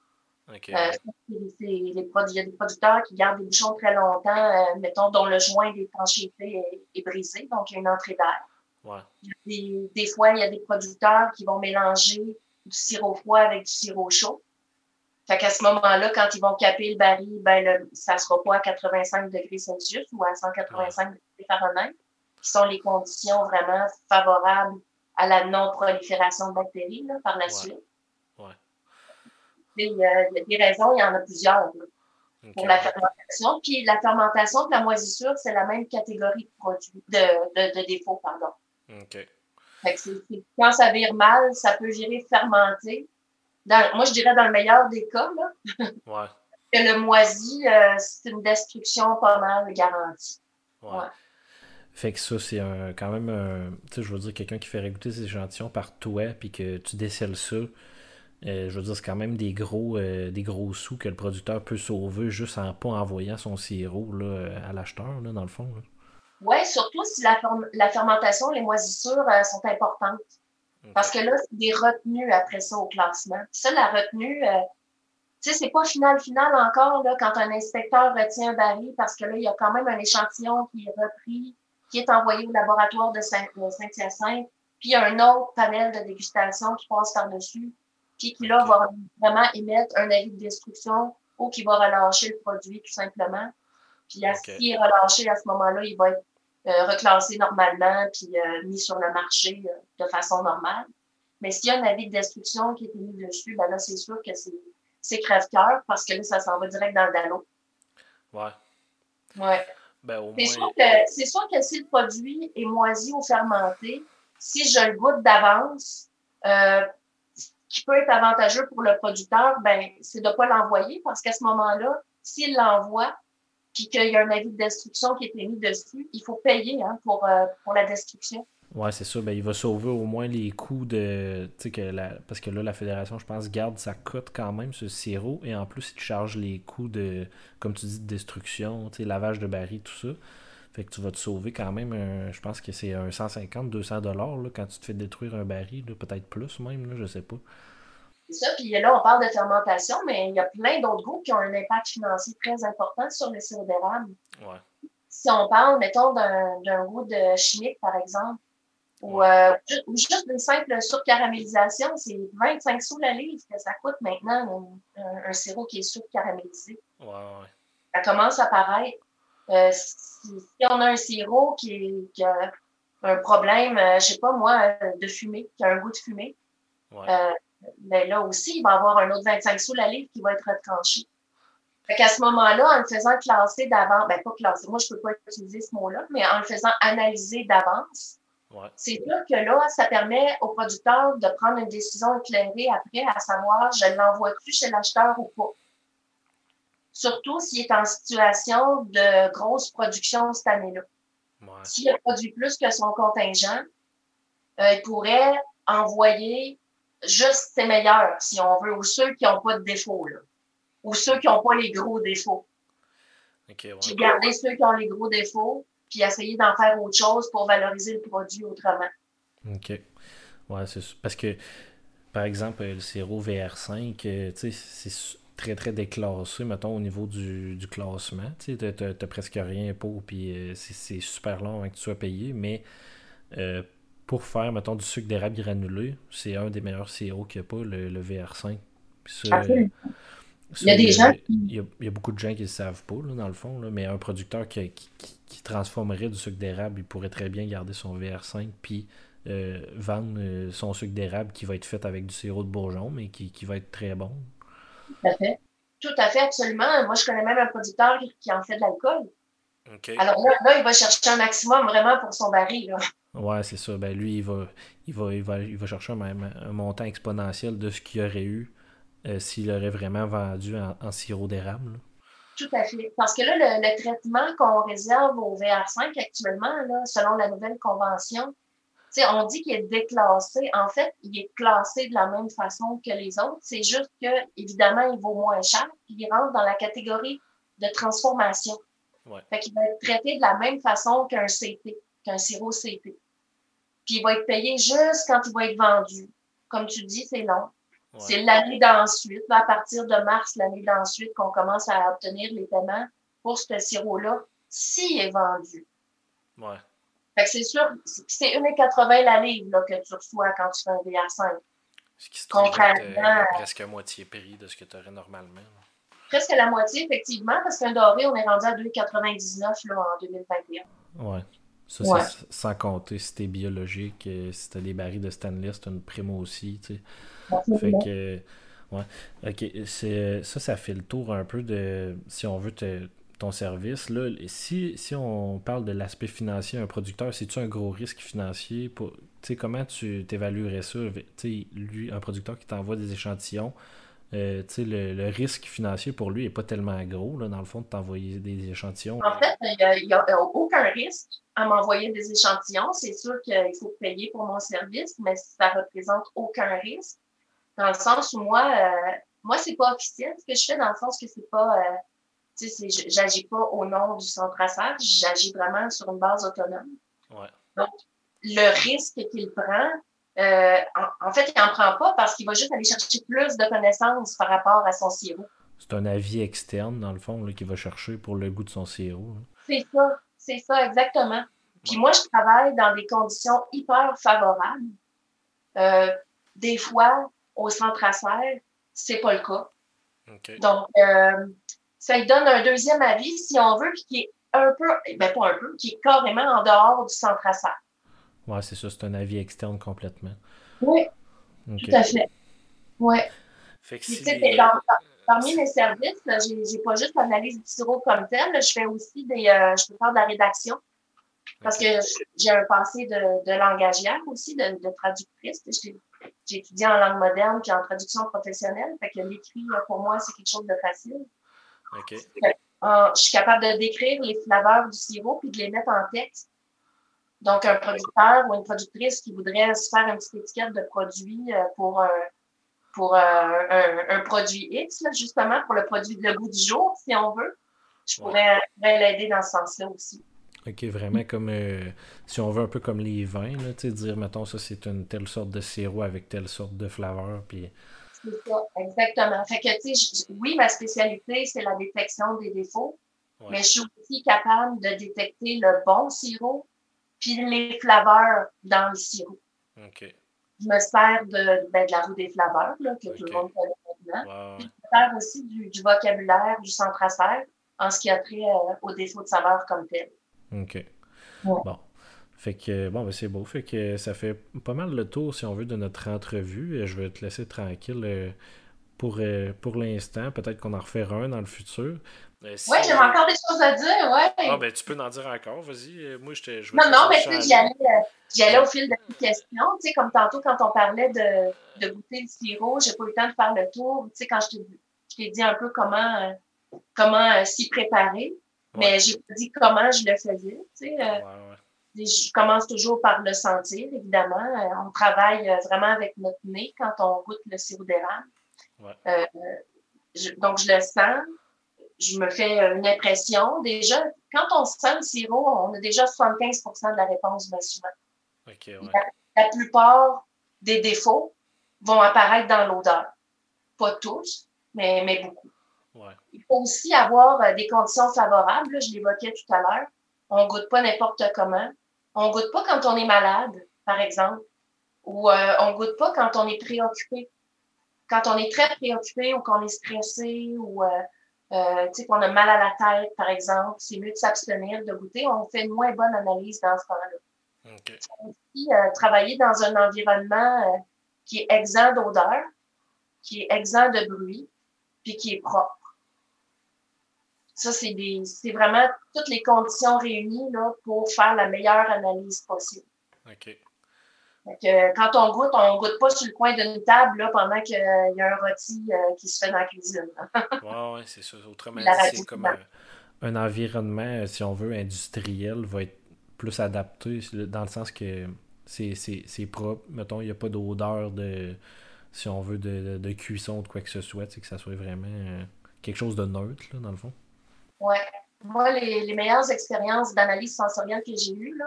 OK. Euh, les il y a des producteurs qui gardent des bouchons très longtemps, euh, mettons, dont le joint d'étanchéité est, est brisé, donc il y a une entrée d'air. Ouais. Des, des fois, il y a des producteurs qui vont mélanger du sirop froid avec du sirop chaud. Fait qu'à ce moment-là, quand ils vont caper le baril, ben le, ça sera pas à 85 degrés Celsius ou à 185 degrés Fahrenheit, qui sont les conditions vraiment favorables à la non-prolifération de bactéries là, par la Ouais. suite. Ouais. Et, euh, il y a des raisons, il y en a plusieurs là, pour la fermentation. Puis la fermentation de la moisissure, c'est la même catégorie de produits, de, de, de défauts, pardon. OK. Fait que quand ça vire mal, ça peut virer fermenté. Dans- moi, je dirais dans le meilleur des cas, là, Ouais. que le moisi, euh, c'est une destruction pas mal garantie. Ouais. Ouais. Fait que ça, c'est un, quand même un. Tu sais, je veux dire, quelqu'un qui fait régoûter ses échantillons par toi, puis que tu décèles ça. euh, je veux dire, c'est quand même des gros, euh, des gros sous que le producteur peut sauver juste en pas envoyant son sirop là, à l'acheteur, là, dans le fond. Ouais, surtout si la, la fermentation, les moisissures sont importantes. Parce que là, c'est des retenues après ça au classement. Puis ça, la retenue, euh, tu sais, c'est pas final, final encore, là, quand un inspecteur retient un baril, parce que là, il y a quand même un échantillon qui est repris, qui est envoyé au laboratoire de Saint- de Saint-Hyacinthe, puis il y a un autre panel de dégustation qui passe par-dessus, puis qui, là, va vraiment émettre un avis de destruction ou qui va relâcher le produit, tout simplement. Puis, à- Ok. s'il est relâché à ce moment-là, il va être euh, reclassé normalement puis euh, mis sur le marché euh, de façon normale. Mais s'il y a un avis de destruction qui est mis dessus, ben là, c'est sûr que c'est, c'est crève-cœur parce que là, ça s'en va direct dans le dallo. Ouais. Ouais. Ben, au C'est moins. sûr, que, c'est sûr que si le produit est moisi ou fermenté, si je le goûte d'avance, euh, ce qui peut être avantageux pour le producteur, ben, c'est de ne pas l'envoyer parce qu'à ce moment-là, s'il l'envoie, puis qu'il y a un avis de destruction qui est émis dessus, il faut payer hein, pour, euh, pour la destruction. Ouais, c'est ça. Ben, il va sauver au moins les coûts de. La... parce que là, la fédération, je pense, garde sa cote quand même, ce sirop. Et en plus, il charge les coûts de, comme tu dis, de destruction, lavage de baril, tout ça. Fait que tu vas te sauver quand même, un- je pense que c'est un 150, 200 dollars là, quand tu te fais détruire un baril, peut-être plus même, là, je sais pas. C'est ça. Puis là, on parle de fermentation, mais il y a plein d'autres groupes qui ont un impact financier très important sur le sirop d'érable. Ouais. si on parle, mettons, d'un d'un goût de chimique, par exemple, ou, euh, ou juste une simple surcaramélisation, c'est 25 sous la livre que ça coûte maintenant, un, un- un sirop qui est surcaramélisé. Ouais, ouais. Ça commence à paraître. Euh, si, si on a un sirop qui, est- qui a un problème, euh, je sais pas moi, euh, de fumée, qui a un goût de fumée, Ouais. Mais là aussi, il va y avoir un autre 25 sous la livre qui va être retranché. Fait qu'à ce moment-là, en le faisant classer d'avance, ben pas classer, moi je peux pas utiliser ce mot-là, mais en le faisant analyser d'avance, Ouais. c'est sûr que là, ça permet au producteur de prendre une décision éclairée après, à savoir, je l'envoie-tu chez l'acheteur ou pas. Surtout s'il est en situation de grosse production cette année-là. Ouais. S'il a produit plus que son contingent, euh, il pourrait envoyer juste ses meilleurs, si on veut, ou ceux qui n'ont pas de défauts, là. ou ceux qui n'ont pas les gros défauts. Ok, ouais. Puis garder ceux qui ont les gros défauts, puis essayer d'en faire autre chose pour valoriser le produit autrement. Ok. Ouais, c'est sûr. Parce que, par exemple, euh, le sirop VR5, euh, tu sais, c'est très très déclassé, mettons, au niveau du, du classement. Tu sais, t'as- t'as t'as presque rien pour, puis euh, c'est c'est super long avant que tu sois payé, mais euh, pour faire, mettons, du sucre d'érable granulé, c'est un des meilleurs sirops qu'il n'y a pas, le, le VR5. Puis ça, euh, Absolument. ça, Il y a des gens qui- il y a, il y a beaucoup de gens qui ne le savent pas, là, dans le fond, là, mais un producteur qui, qui, qui- qui transformerait du sucre d'érable, il pourrait très bien garder son VR5 puis euh, vendre euh, son sucre d'érable qui va être fait avec du sirop de bourgeon, mais qui, qui va être très bon. Tout à fait. Tout à fait, absolument. Moi, je connais même un producteur qui en fait de l'alcool. Alors là, là, il va chercher un maximum vraiment pour son baril. Là. Ouais, c'est ça. Ben, lui, il va, il va, il va, il va chercher un, un montant exponentiel de ce qu'il aurait eu euh, s'il aurait vraiment vendu en, en sirop d'érable. Tout à fait. Parce que là, le, le traitement qu'on réserve au VR5 actuellement, là, selon la nouvelle convention, on dit qu'il est déclassé. En fait, il est classé de la même façon que les autres. C'est juste que, évidemment, il vaut moins cher, puis il rentre dans la catégorie de transformation. Ouais. Fait qu'il va être traité de la même façon qu'un CP, qu'un sirop CP. Puis il va être payé juste quand il va être vendu. Comme tu dis, c'est long. C'est l'année d'ensuite, à partir de mars, l'année d'ensuite, qu'on commence à obtenir les paiements pour ce sirop-là, s'il est vendu. Ouais. Fait que c'est sûr, c'est 1,80 la livre là, que tu reçois quand tu fais un VR5. Ce qui se trouve euh, presque à moitié prix de ce que tu aurais normalement. Presque la moitié, effectivement, parce qu'un doré, on est rendu à 2,99 en 2021. Ouais. Ça, c'est sans compter si t'es biologique, euh, si t'as des barils de stainless, t'as une primo aussi, tu sais. Fait que, ouais. Ok, ça, ça fait le tour un peu de, si on veut, te, ton service. Là, si, si on parle de l'aspect financier, un producteur, c'est-tu un gros risque financier? Pour, comment tu t'évaluerais ça? Lui, un producteur qui t'envoie des échantillons, euh, le, le, risque financier pour lui n'est pas tellement gros, là, dans le fond, de t'envoyer des échantillons. En fait, il n'y a, a, aucun risque à m'envoyer des échantillons. C'est sûr qu'il faut payer pour mon service, mais ça ne représente aucun risque. Dans le sens où moi, euh, moi, c'est pas officiel ce que je fais, dans le sens que c'est pas. Euh, j'agis pas au nom du centre traçage, j'agis vraiment sur une base autonome. Donc, le risque qu'il prend, euh, en, fait, il n'en prend pas parce qu'il va juste aller chercher plus de connaissances par rapport à son sirop. C'est un avis externe, dans le fond, qu'il va chercher pour le goût de son sirop. C'est ça, c'est ça, exactement. Puis moi, je travaille dans des conditions hyper favorables. Euh, des fois, au centre à serre, c'est pas le cas. Donc, euh, ça lui donne un deuxième avis, si on veut, puis qui est un peu, ben pas un peu, qui est carrément en dehors du centre à serre. Oui, c'est ça, c'est un avis externe complètement. Oui, tout à fait. Oui. Fait parmi mes services, j'ai pas juste l'analyse du sirop comme tel, je fais aussi des. Euh, je peux faire de la rédaction. Parce que j'ai un passé de, de langagière aussi, de, de traductrice. J'ai étudié en langue moderne puis en traduction professionnelle. Fait que l'écrit, pour moi, c'est quelque chose de facile. Euh, je suis capable de décrire les flaveurs du sirop puis de les mettre en texte. Donc, un producteur ou une productrice qui voudrait se faire une petite étiquette de produit euh, pour, euh, pour un, produit X, justement, pour le produit de goût du jour, si on veut, je pourrais, l'aider dans ce sens-là aussi. OK, vraiment comme si on veut un peu comme les vins, là, dire, mettons, ça c'est une telle sorte de sirop avec telle sorte de flaveur, puis c'est ça, exactement. Fait que, tu sais, oui, ma spécialité, c'est la détection des défauts, mais je suis aussi capable de détecter le bon sirop puis les flaveurs dans le sirop. Je me sers de, ben, de la roue des flaveurs, là, que tout le monde connaît maintenant. Je me sers aussi du, du, vocabulaire du centre à en ce qui a trait euh, aux défauts de saveur comme tel. OK. Bon. Fait que bon, ben c'est beau. Fait que ça fait pas mal le tour, si on veut, de notre entrevue. Je vais te laisser tranquille euh, pour, euh, pour l'instant. Peut-être qu'on en refait un dans le futur. Euh, oui, j'ai encore des choses à dire, ouais. Ah, ben tu peux en dire encore, vas-y. Moi, je, te, je Non, non, mais tu sais, j'y allais, au fil des questions. Tu sais, comme tantôt, quand on parlait de, de goûter le sirop, j'ai pas eu le temps de faire le tour. Tu sais, quand je t'ai dit un peu comment, comment s'y préparer, mais j'ai pas dit comment je le faisais. Tu sais, ouais, ouais je commence toujours par le sentir, évidemment. Euh, on travaille euh, vraiment avec notre nez quand on goûte le sirop d'érable. Euh, donc, je le sens. Je me fais une impression. Déjà, quand on sent le sirop, on a déjà 75% de la réponse bien souvent. la, plupart des défauts vont apparaître dans l'odeur. Pas tous, mais, mais beaucoup. Il faut aussi avoir des conditions favorables. je l'évoquais tout à l'heure. On ne goûte pas n'importe comment. On goûte pas quand on est malade, par exemple, ou euh, on goûte pas quand on est préoccupé. Quand on est très préoccupé ou qu'on est stressé ou euh, euh, qu'on a mal à la tête, par exemple, c'est mieux de s'abstenir de goûter. On fait une moins bonne analyse dans ce temps-là. Okay. aussi euh, travailler dans un environnement euh, qui est exempt d'odeur, qui est exempt de bruit, puis qui est propre. Ça, c'est des, c'est vraiment toutes les conditions réunies là, pour faire la meilleure analyse possible. OK. Donc, quand on goûte, on ne goûte pas sur le coin d'une table là, pendant qu'il y a un rôti euh, qui se fait dans la cuisine. oui, ouais, c'est ça. Autrement dit, c'est comme un, un, environnement, si on veut, industriel, va être plus adapté dans le sens que c'est, c'est, c'est propre. Mettons, il n'y a pas d'odeur de, si on veut, de, de, cuisson ou de quoi que ce soit, que ça soit vraiment euh, quelque chose de neutre, là, dans le fond. Oui. Moi, les, les, meilleures expériences d'analyse sensorielle que j'ai eues, là,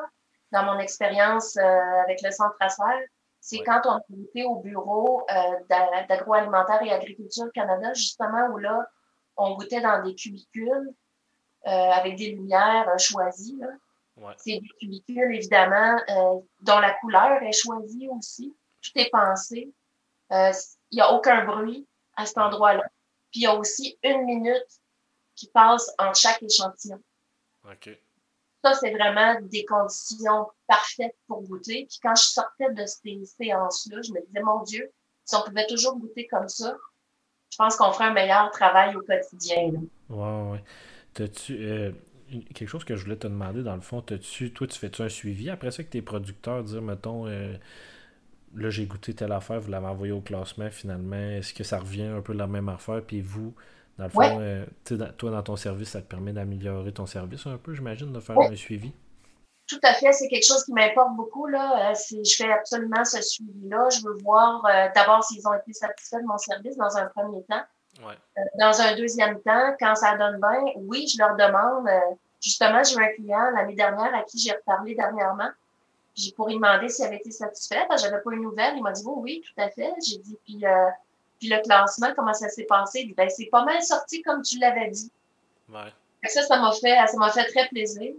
dans mon expérience euh, avec le centre Tracer, C'est quand on est goûté au bureau euh, d'agroalimentaire et agriculture Canada, justement, où là, on goûtait dans des cubicules euh, avec des lumières euh, choisies. C'est des cubicules, évidemment, euh, dont la couleur est choisie aussi. Tout est pensé. Il n'y a aucun bruit à cet endroit-là. Puis il y a aussi une minute qui passe entre chaque échantillon. Ça, c'est vraiment des conditions parfaites pour goûter. Puis quand je sortais de ces séances-là, je me disais, mon Dieu, si on pouvait toujours goûter comme ça, je pense qu'on ferait un meilleur travail au quotidien. Oui, oui. T'as-tu. Euh, quelque chose que je voulais te demander, dans le fond, tu toi, tu fais-tu un suivi? Après ça que tes producteurs, dire, mettons, euh, là, j'ai goûté telle affaire, vous l'avez envoyé au classement finalement, est-ce que ça revient un peu la même affaire, puis vous, dans le fond, euh, toi, dans ton service, ça te permet d'améliorer ton service un peu, j'imagine, de faire un suivi? Tout à fait, c'est quelque chose qui m'importe beaucoup. Là. je fais absolument ce suivi-là. Je veux voir d'abord s'ils ont été satisfaits de mon service dans un premier temps. Euh, dans un deuxième temps, quand ça donne bien, oui, je leur demande. Euh, justement, j'ai eu un client l'année dernière à qui j'ai reparlé dernièrement. J'ai pour lui demander s'il avait été satisfait. J'avais pas une nouvelle. Il m'a dit oui, tout à fait. J'ai dit puis, euh, puis le classement, comment ça s'est passé? Ben, c'est pas mal sorti comme tu l'avais dit. Ouais. Ça, ça m'a fait, ça m'a fait très plaisir.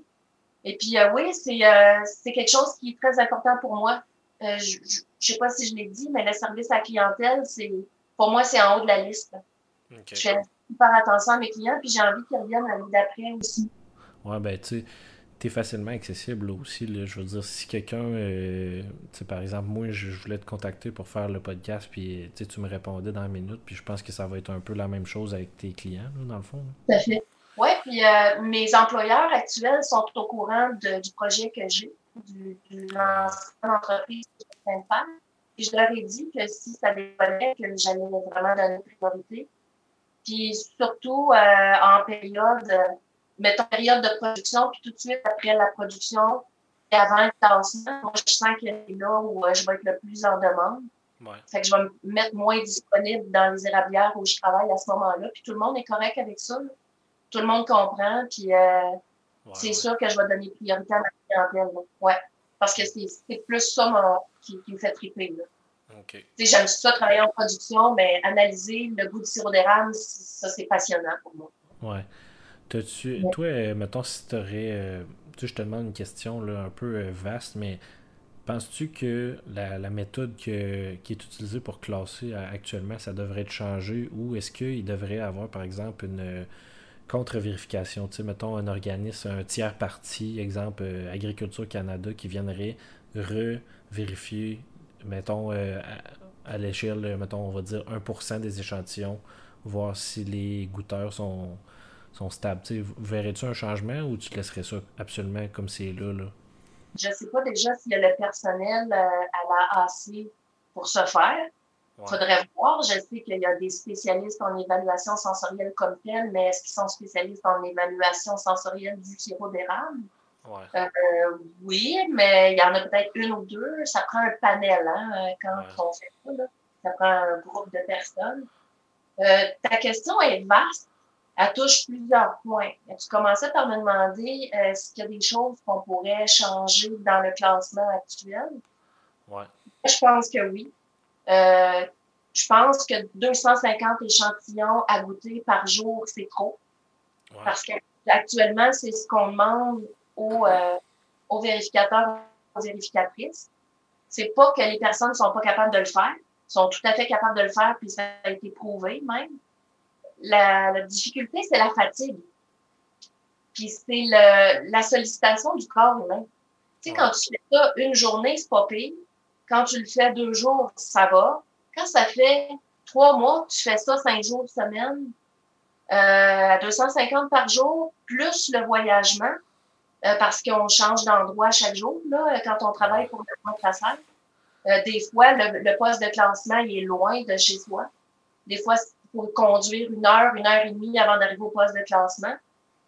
Et puis oui, c'est c'est quelque chose qui est très important pour moi. je, je, sais pas si je l'ai dit, mais le service à la clientèle, c'est pour moi, c'est en haut de la liste. Je fais super attention à mes clients, puis j'ai envie qu'ils reviennent l'année d'après aussi. Ouais, ben, tu sais, facilement accessible aussi. Là. Je veux dire, si quelqu'un, euh, par exemple, moi, je, voulais te contacter pour faire le podcast, puis tu me répondais dans une minute, puis je pense que ça va être un peu la même chose avec tes clients, dans le fond. Tout à fait. Oui, puis euh, mes employeurs actuels sont au courant du projet que j'ai, du, du lancement d'entreprise de Puis je leur ai dit que si ça décollait, que j'allais vraiment donner priorité. Puis surtout euh, en période, mettons période de production, puis tout de suite après la production et avant le lancement, moi je sens que c'est là où euh, je vais être le plus en demande. Ouais. Fait que je vais me mettre moins disponible dans les érablières où je travaille à ce moment-là. Puis tout le monde est correct avec ça. Tout le monde comprend. Puis c'est sûr que je vais donner priorité à ma clientèle. Ouais. Parce que c'est plus ça qui, qui, me fait triper. Là. J'aime ça travailler en production, mais analyser le goût du sirop d'érable, ça, c'est passionnant pour moi. Ouais. -tu, Toi, euh, mettons, si tu aurais. Euh, je te demande une question là, un peu euh, vaste, mais penses-tu que la, méthode qui est utilisée pour classer actuellement, ça devrait être changé ou est-ce qu'il devrait avoir, par exemple, une contre-vérification? Tu sais, mettons, un organisme, un tiers parti, exemple Agriculture Canada, qui viendrait re-vérifier mettons, euh, à, l'échelle, mettons, on va dire 1% des échantillons, voir si les goûteurs sont, sont stables. Verrais-tu un changement ou tu te laisserais ça absolument comme c'est là, là? Je ne sais pas déjà s'il y a le personnel euh, à la AC pour ce faire. Il faudrait voir. Je sais qu'il y a des spécialistes en évaluation sensorielle comme tel, mais est-ce qu'ils sont spécialistes en évaluation sensorielle du sirop d'érable? Euh, oui, mais il y en a peut-être une ou deux. Ça prend un panel hein, quand on fait ça. Là. Ça prend un groupe de personnes. Euh, ta question est vaste. Elle touche plusieurs points. Tu commençais par me demander euh, est-ce qu'il y a des choses qu'on pourrait changer dans le classement actuel. Ouais. Je pense que oui. je pense que 250 échantillons à goûter par jour, c'est trop. Parce qu'actuellement, c'est ce qu'on demande aux, euh, aux vérificateurs, aux vérificatrices. C'est pas que les personnes sont pas capables de le faire, sont tout à fait capables de le faire, puis ça a été prouvé même. La, la difficulté, c'est la fatigue. Puis c'est la sollicitation du corps humain. Tu sais, quand tu fais ça une journée, c'est pas pire. Quand tu le fais deux jours, ça va. Quand ça fait trois mois, tu fais ça cinq jours semaine, euh, à 250 par jour, plus le voyagement, euh, parce qu'on change d'endroit chaque jour là, quand on travaille pour le traçage. Euh, des fois, le, poste de classement il est loin de chez soi. Des fois, faut conduire une heure, une heure et demie avant d'arriver au poste de classement.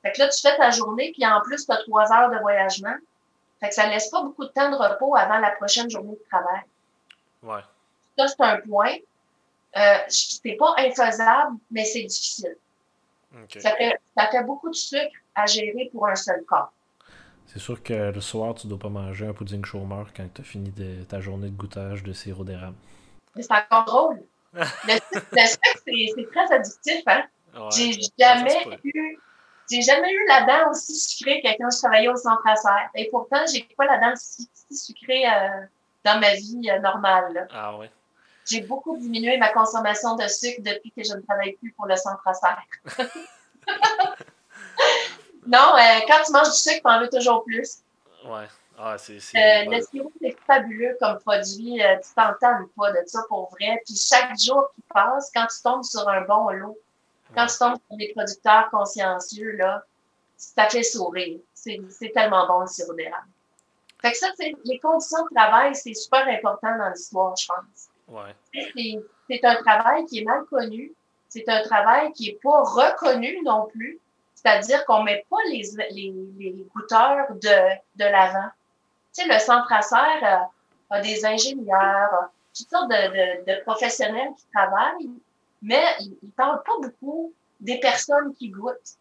Fait que là, tu fais ta journée, puis en plus, tu as trois heures de voyagement. Fait que ça laisse pas beaucoup de temps de repos avant la prochaine journée de travail. Ouais. Ça, c'est un point. Euh, c'est pas infaisable, mais c'est difficile. Ça, fait, ça fait beaucoup de sucre à gérer pour un seul corps. C'est sûr que le soir, tu dois pas manger un pudding chômeur quand tu as fini de, ta journée de goûtage de sirop d'érable. Mais c'est encore drôle. Le, sucre, c'est très addictif, hein? j'ai jamais eu. J'ai jamais eu la dent aussi sucrée que quand je travaillais au centre à serre. Et pourtant, j'ai pas la dent si, sucrée euh, dans ma vie euh, normale. Ah ouais. J'ai beaucoup diminué ma consommation de sucre depuis que je ne travaille plus pour le centre à serre. non, euh, quand tu manges du sucre, tu en veux toujours plus. Ouais. Ah, c'est, euh, le sirop, c'est fabuleux comme produit. Euh, tu t'entends pas de ça pour vrai. Puis chaque jour qui passe, quand tu tombes sur un bon lot, quand tu tombes sur des producteurs consciencieux, là, ça fait sourire. C'est, tellement bon le sirop d'érable. Fait que ça, c'est, les conditions de travail, c'est super important dans l'histoire, je pense. Ouais. C'est, un travail qui est mal connu. C'est un travail qui est pas reconnu non plus. C'est-à-dire qu'on met pas les, les, les goûteurs de, de l'avant. Tu sais, le centre à serre euh, a des ingénieurs, toutes sortes de, de, professionnels qui travaillent, mais ils ne parlent pas beaucoup des personnes qui goûtent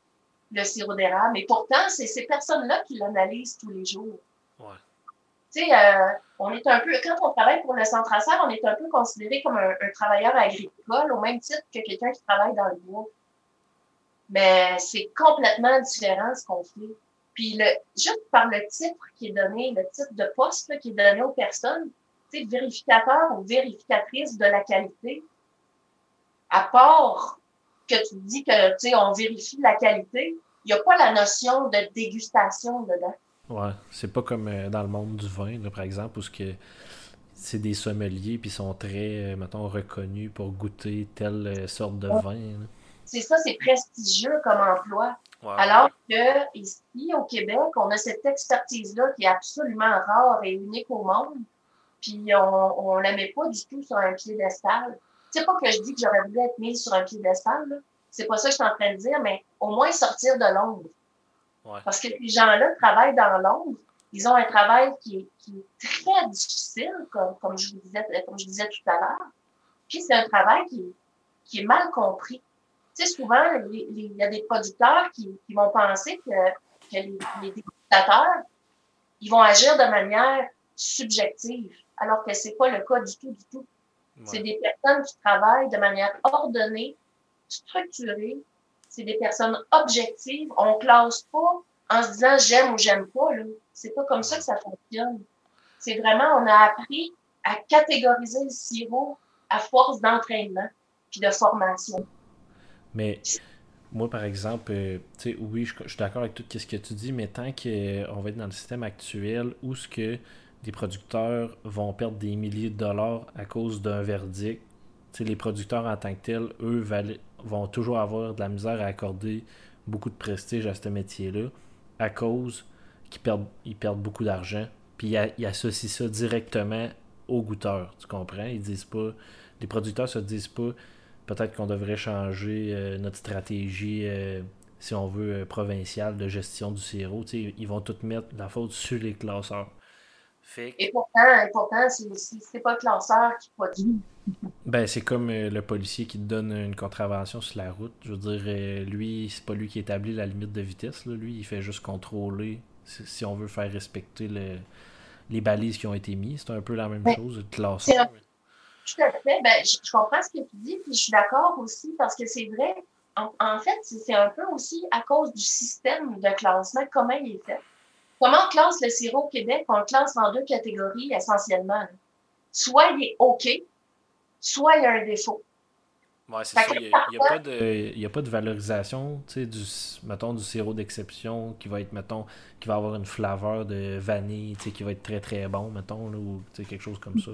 le sirop d'érable. Et pourtant, c'est ces personnes-là qui l'analysent tous les jours. Ouais. Tu sais, euh, on est un peu, quand on travaille pour le centre à serre, on est un peu considéré comme un, un travailleur agricole, au même titre que quelqu'un qui travaille dans le bois. Mais c'est complètement différent ce qu'on fait. Puis le, juste par le titre qui est donné, le titre de poste qui est donné aux personnes, tu sais, vérificateur ou vérificatrice de la qualité, à part que tu dis que, tu sais, on vérifie la qualité, il n'y a pas la notion de dégustation dedans. Ouais, c'est pas comme euh, dans le monde du vin, par exemple, où que c'est des sommeliers puis sont très, euh, mettons, reconnus pour goûter telle euh, sorte de vin. C'est ça, c'est prestigieux comme emploi. Alors que ici, au Québec, on a cette expertise-là qui est absolument rare et unique au monde. Puis on ne la met pas du tout sur un piédestal. C'est pas que je dis que j'aurais voulu être mise sur un piédestal. C'est pas ça que je suis en train de dire, mais au moins sortir de l'ombre. Parce que ces gens-là travaillent dans l'ombre. Ils ont un travail qui est, qui est très difficile, comme, comme, je vous disais, comme je disais tout à l'heure. Puis c'est un travail qui, qui est mal compris. Sais, souvent, il y a des producteurs qui, qui vont penser que, que les, les ils vont agir de manière subjective, alors que c'est pas le cas du tout, du tout. C'est des personnes qui travaillent de manière ordonnée, structurée. C'est des personnes objectives. On classe pas en se disant j'aime ou j'aime pas. C'est pas comme ça que ça fonctionne. C'est vraiment, on a appris à catégoriser le sirop à force d'entraînement puis de formation. Mais moi, par exemple, euh, oui, je, suis d'accord avec tout ce que tu dis, mais tant qu'on euh, va être dans le système actuel où ce que des producteurs vont perdre des milliers de dollars à cause d'un verdict, les producteurs en tant que tels, eux, vont toujours avoir de la misère à accorder beaucoup de prestige à ce métier-là à cause qu'ils perdent, ils perdent beaucoup d'argent. Puis ils, associent ça directement aux goûteurs, tu comprends? Ils disent pas, les producteurs se disent pas, peut-être qu'on devrait changer euh, notre stratégie, euh, si on veut, euh, provinciale de gestion du sirop. ils vont tout mettre la faute sur les classeurs. Et pourtant, pourtant c'est pas le classeur qui produit. Ben, c'est comme le policier qui te donne une contravention sur la route. Je veux dire, lui, c'est pas lui qui établit la limite de vitesse. Lui, il fait juste contrôler si, on veut faire respecter les balises qui ont été mises. C'est un peu la même chose, le classeur. Tout à fait. Ben, je, comprends ce que tu dis, puis je suis d'accord aussi parce que c'est vrai. En, fait, c'est un peu aussi à cause du système de classement, comment il est fait. Comment on classe le sirop au Québec? On le classe en deux catégories essentiellement. Soit il est OK, soit il y a un défaut. Oui, c'est ça. Il n'y a, pas de, a pas de valorisation, tu sais, du, mettons, du sirop d'exception qui va être, mettons, qui va avoir une flaveur de vanille, tu sais, qui va être très, très bon, mettons, là, ou quelque chose comme ça.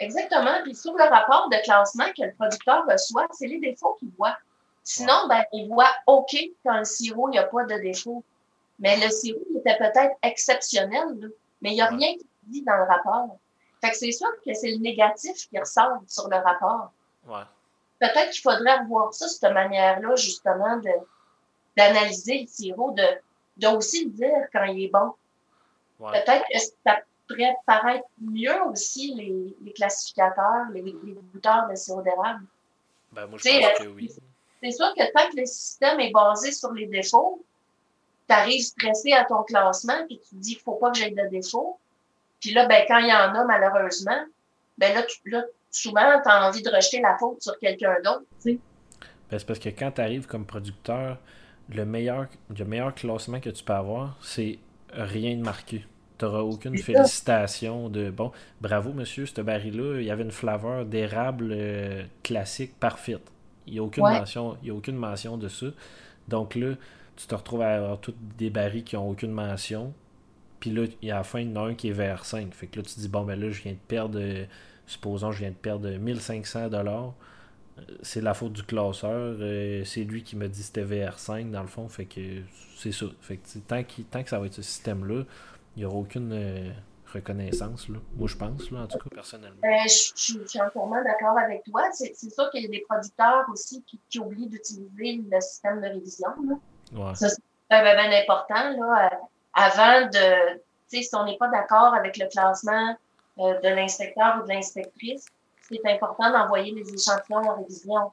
Exactement. Puis sur le rapport de classement que le producteur reçoit, c'est les défauts qu'il voit. Sinon, ben, il voit OK quand le sirop, il n'y a pas de défaut. Mais le sirop, il était peut-être exceptionnel, mais il n'y a rien qui dit dans le rapport. Fait que c'est sûr que c'est le négatif qui ressort sur le rapport. Ouais. Peut-être qu'il faudrait revoir ça, cette manière-là, justement, de, d'analyser le sirop, de, de aussi le dire quand il est bon. Peut-être que ça pourrait paraître mieux aussi les, les classificateurs, les, les goûteurs de sirop d'érable. Ben, moi, je pense que oui. C'est sûr que tant que le système est basé sur les défauts, tu arrives stressé à ton classement, puis tu te dis qu'il faut pas que j'aie de défaut. Puis là, ben, quand il y en a, malheureusement, ben là, tu, là souvent, tu as envie de rejeter la faute sur quelqu'un d'autre. Ben, c'est parce que quand tu arrives comme producteur, le meilleur, le meilleur classement que tu peux avoir, c'est rien de marqué. Tu n'auras aucune félicitation de bon, bravo monsieur, ce baril-là, il y avait une flaveur d'érable euh, classique parfaite. Il n'y a, aucune mention, il y a aucune mention de ça. Donc là, tu te retrouves à avoir tous des barils qui n'ont aucune mention. Puis là, il y a à la fin, il y en a un qui est vers 5. Fait que là, tu te dis, bon, ben là, je viens de perdre, supposons, je viens de perdre 1500 dollars. C'est la faute du classeur. Euh, c'est lui qui me dit c'était VR5 dans le fond. Fait que c'est ça. Fait que tant, tant que ça va être ce système-là, il n'y aura aucune euh, reconnaissance. Là. Moi, je pense, là, en tout cas, personnellement. Ben, je, suis entièrement d'accord avec toi. C'est sûr qu'il y a des producteurs aussi qui, oublient d'utiliser le système de révision. Là. Ça, c'est bien, important. Là, euh, avant de, si on n'est pas d'accord avec le classement euh, de l'inspecteur ou de l'inspectrice, c'est important d'envoyer les échantillons en révision.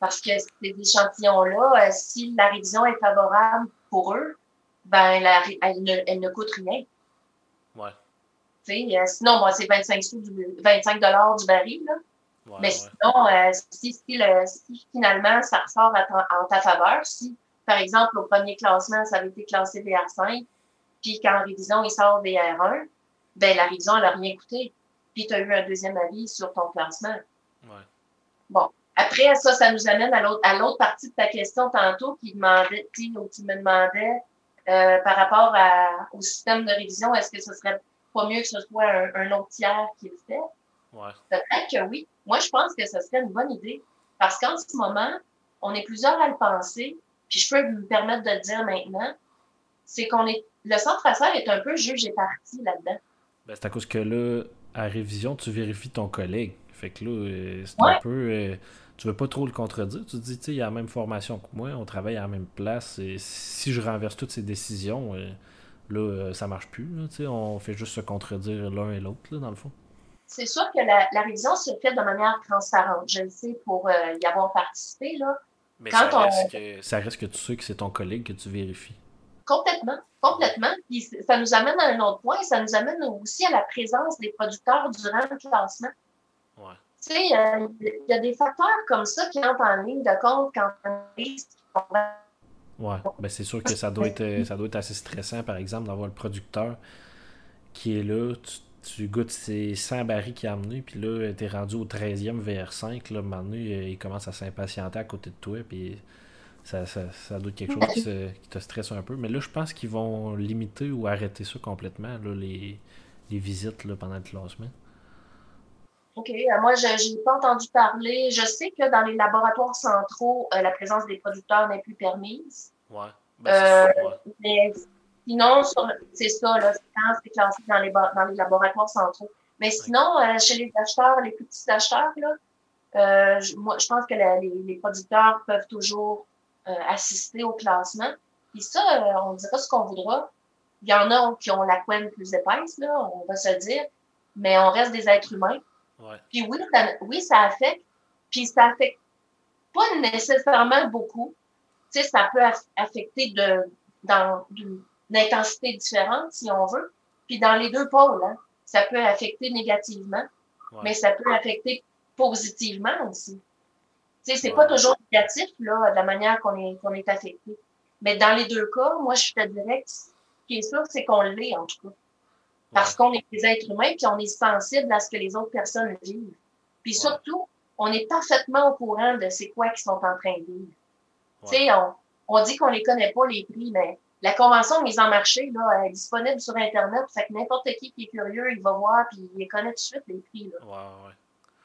Parce que ces échantillons-là, si la révision est favorable pour eux, ben, elle, ne, elle ne coûte rien. Ouais. Euh, sinon, moi, c'est 25 sous du, 25 dollars du baril, là. Mais sinon, euh, si, si, le, si, finalement ça ressort en ta faveur, si, par exemple, au premier classement, ça avait été classé VR5, puis qu'en révision, il sort VR1, ben la révision, elle n'a rien coûté. Puis tu as eu un deuxième avis sur ton classement. Ouais. Bon. Après, ça, ça nous amène à l'autre, à l'autre partie de ta question tantôt qui demandait, tu me demandais euh, par rapport à, au système de révision, est-ce que ce serait pas mieux que ce soit un, autre tiers qui le fait? Ouais. Peut-être que oui. Moi, je pense que ce serait une bonne idée. Parce qu'en ce moment, on est plusieurs à le penser, puis je peux me permettre de le dire maintenant, c'est qu'on est. Le centre affaires est un peu juge et parti là-dedans. Ben, c'est à cause que là, à révision, tu vérifies ton collègue. Fait que là, euh, c'est un peu. Euh, tu veux pas trop le contredire. Tu te dis, tu sais, il a la même formation que moi, on travaille à la même place. Et si je renverse toutes ces décisions, euh, là, euh, ça marche plus. Là, on fait juste se contredire l'un et l'autre, dans le fond. C'est sûr que la, révision se fait de manière transparente. Je le sais pour euh, y avoir participé. Là. Mais ça, reste que, ça reste que tu sais que c'est ton collègue que tu vérifies. Complètement, complètement. Puis ça nous amène à un autre point, ça nous amène aussi à la présence des producteurs durant le classement. Ouais. Tu sais, il y a des facteurs comme ça qui entrent en ligne de compte quand on risque. Ouais, ben c'est sûr que ça doit être ça doit être assez stressant, par exemple, d'avoir le producteur qui est là, tu, goûtes ses 100 barils qu'il a amenés, puis là, tu es rendu au 13e VR5, là, maintenant, il commence à s'impatienter à côté de toi, puis ça, ça, ça doit être quelque chose qui, te stresse un peu. Mais là, je pense qu'ils vont limiter ou arrêter ça complètement, là, les, les visites là, pendant le classement. OK. Euh, moi, je n'ai pas entendu parler. Je sais que dans les laboratoires centraux, euh, la présence des producteurs n'est plus permise. Ouais. Ben, euh, mais sinon, c'est ça, là, quand c'est classé dans les, dans les laboratoires centraux. Mais sinon, chez les acheteurs, les plus petits acheteurs, là, moi, je pense que les, les, producteurs peuvent toujours assister au classement. Puis ça, on dira ce qu'on voudra. Il y en a qui ont la couenne plus épaisse, là, on va se dire, mais on reste des êtres humains. Puis oui ça, oui, ça affecte. Puis ça affecte pas nécessairement beaucoup. Tu sais, ça peut affecter de, dans une intensité différente, si on veut. Puis dans les deux pôles, hein, ça peut affecter négativement, mais ça peut affecter positivement aussi. Tu sais, c'est pas toujours négatif, là, de la manière qu'on est, qu'on est affecté. Mais dans les deux cas, moi, je te dirais que ce qui est sûr, c'est qu'on l'est, en tout cas. Parce qu'on est des êtres humains, puis on est sensible à ce que les autres personnes vivent. Puis surtout, on est parfaitement au courant de c'est quoi qu'ils sont en train de vivre. Tu sais, on, on dit qu'on les connaît pas, les prix, mais la convention de mise en marché, là, elle est disponible sur Internet. Fait que n'importe qui qui est curieux, il va voir, puis il les connaît tout de suite, les prix. Là. Ouais,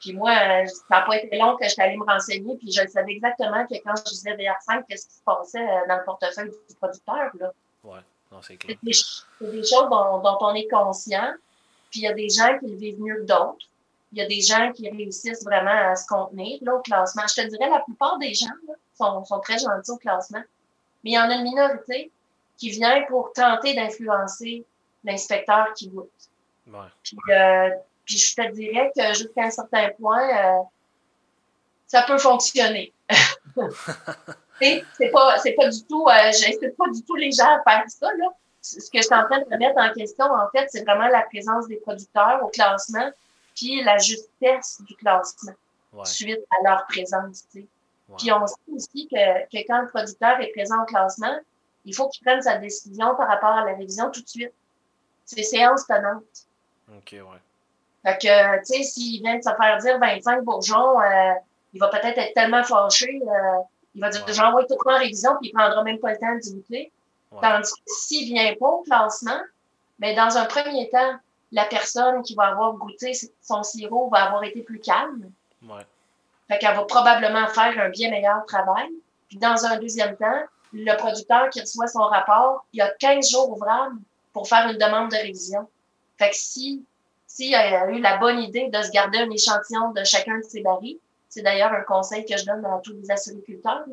Puis moi, ça n'a pas été long que j'étais allée me renseigner, puis je savais exactement que quand je disais VR5, qu'est-ce qui se passait euh, dans le portefeuille du producteur. Là. Ouais. C'est des, des, choses dont, dont, on est conscient. Puis il y a des gens qui le vivent mieux que d'autres. Il y a des gens qui réussissent vraiment à se contenir là, au classement. Je te dirais, la plupart des gens là, sont, sont, très gentils au classement. Mais il y en a une minorité qui vient pour tenter d'influencer l'inspecteur qui vote. Ouais. Puis, euh, puis je te dirais que jusqu'à un certain point, euh, ça peut fonctionner. c'est pas, c'est pas du tout, euh, j'incite pas du tout les gens à faire ça, là. Ce que je suis en train de remettre en question, en fait, c'est vraiment la présence des producteurs au classement, puis la justesse du classement suite à leur présence, tu sais. Puis on sait aussi que, que quand le producteur est présent au classement, il faut qu'il prenne sa décision par rapport à la révision tout de suite. C'est séance tenante. OK, ouais. Fait que, tu sais, s'il vient de se faire dire 25 bourgeons, euh, il va peut-être être tellement fâché, euh, il va dire ouais. j'envoie tout en révision, puis il prendra même pas le temps de goûter. Ouais. Tandis que s'il vient pas au classement, mais ben, dans un premier temps, la personne qui va avoir goûté son sirop va avoir été plus calme. Ouais. Fait qu'elle va probablement faire un bien meilleur travail. Puis dans un deuxième temps, le producteur qui reçoit son rapport, il a 15 jours ouvrables pour faire une demande de révision. Fait que si s'il a eu la bonne idée de se garder un échantillon de chacun de ses barils, c'est d'ailleurs un conseil que je donne à tous les acériculteurs,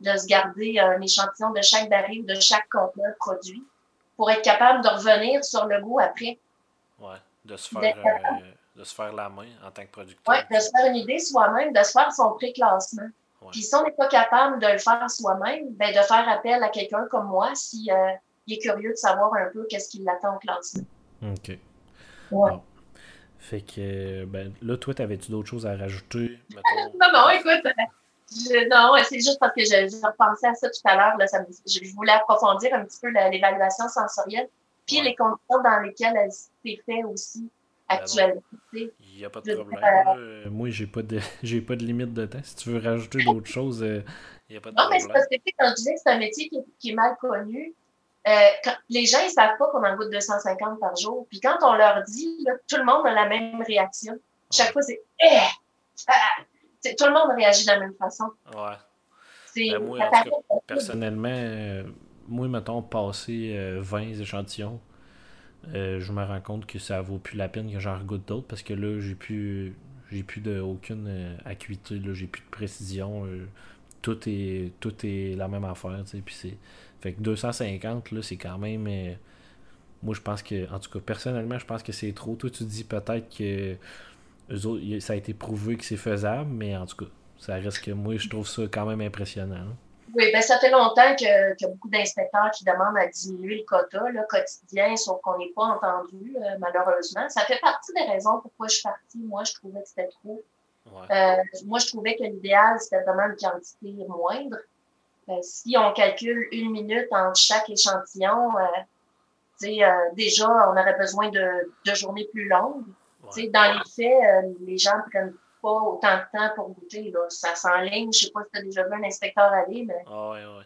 de se garder un échantillon de chaque baril ou de chaque conteneur produit pour être capable de revenir sur le goût après. Ouais, de se faire, euh, de se faire la main en tant que producteur. Oui, de se faire une idée soi-même, de se faire son pré-classement. Ouais. Puis si on n'est pas capable de le faire soi-même, ben de faire appel à quelqu'un comme moi si euh, il est curieux de savoir un peu qu'est-ce qui l'attend au classement. OK. Ouais. Bon. Fait que, ben, là, toi, t'avais-tu d'autres choses à rajouter? non, non, écoute, je, non, c'est juste parce que je, je, repensais à ça tout à l'heure. Je, je, voulais approfondir un petit peu l'évaluation sensorielle, puis ouais. les conditions dans lesquelles elle s'est fait aussi actuellement. Il n'y a pas de problème. Euh, moi, j'ai pas de j'ai pas de limite de temps. Si tu veux rajouter d'autres choses, il euh, n'y a pas de non, problème. Non, mais c'est parce que quand je disais que c'est un métier qui, qui est mal connu, euh, quand, les gens, ils savent pas qu'on en goûte 250 par jour. Puis quand on leur dit, là, tout le monde a la même réaction. Chaque fois, c'est eh! ah! Tout le monde réagit de la même façon. Ouais. Ben moi, en tout cas, personnellement, euh, moi, mettons, passer euh, 20 échantillons, euh, je me rends compte que ça vaut plus la peine que j'en regoute d'autres parce que là, j'ai plus j'ai plus de aucune acuité, là, j'ai plus de précision. tout est tout est la même affaire, tu sais, puis c'est fait que 250, là, c'est quand même. Euh, moi, je pense que. En tout cas, personnellement, je pense que c'est trop. Toi, tu dis peut-être que. Eux autres, ça a été prouvé que c'est faisable, mais en tout cas, ça reste que moi, je trouve ça quand même impressionnant. Hein. Oui, ben ça fait longtemps qu'il y a beaucoup d'inspecteurs qui demandent à diminuer le quota là, quotidien, sauf qu'on n'est pas entendu, euh, malheureusement. Ça fait partie des raisons pourquoi je suis partie. Moi, je trouvais que c'était trop. Ouais. Euh, moi, je trouvais que l'idéal, c'était vraiment une quantité moindre. Ben, si on calcule une minute entre chaque échantillon, euh, euh, déjà, on aurait besoin de, de journées plus longues. Ouais. Dans les faits, euh, les gens ne prennent pas autant de temps pour goûter. Là. Ça s'enligne. Je ne sais pas si tu as déjà vu un inspecteur aller, mais oh, ouais, ouais.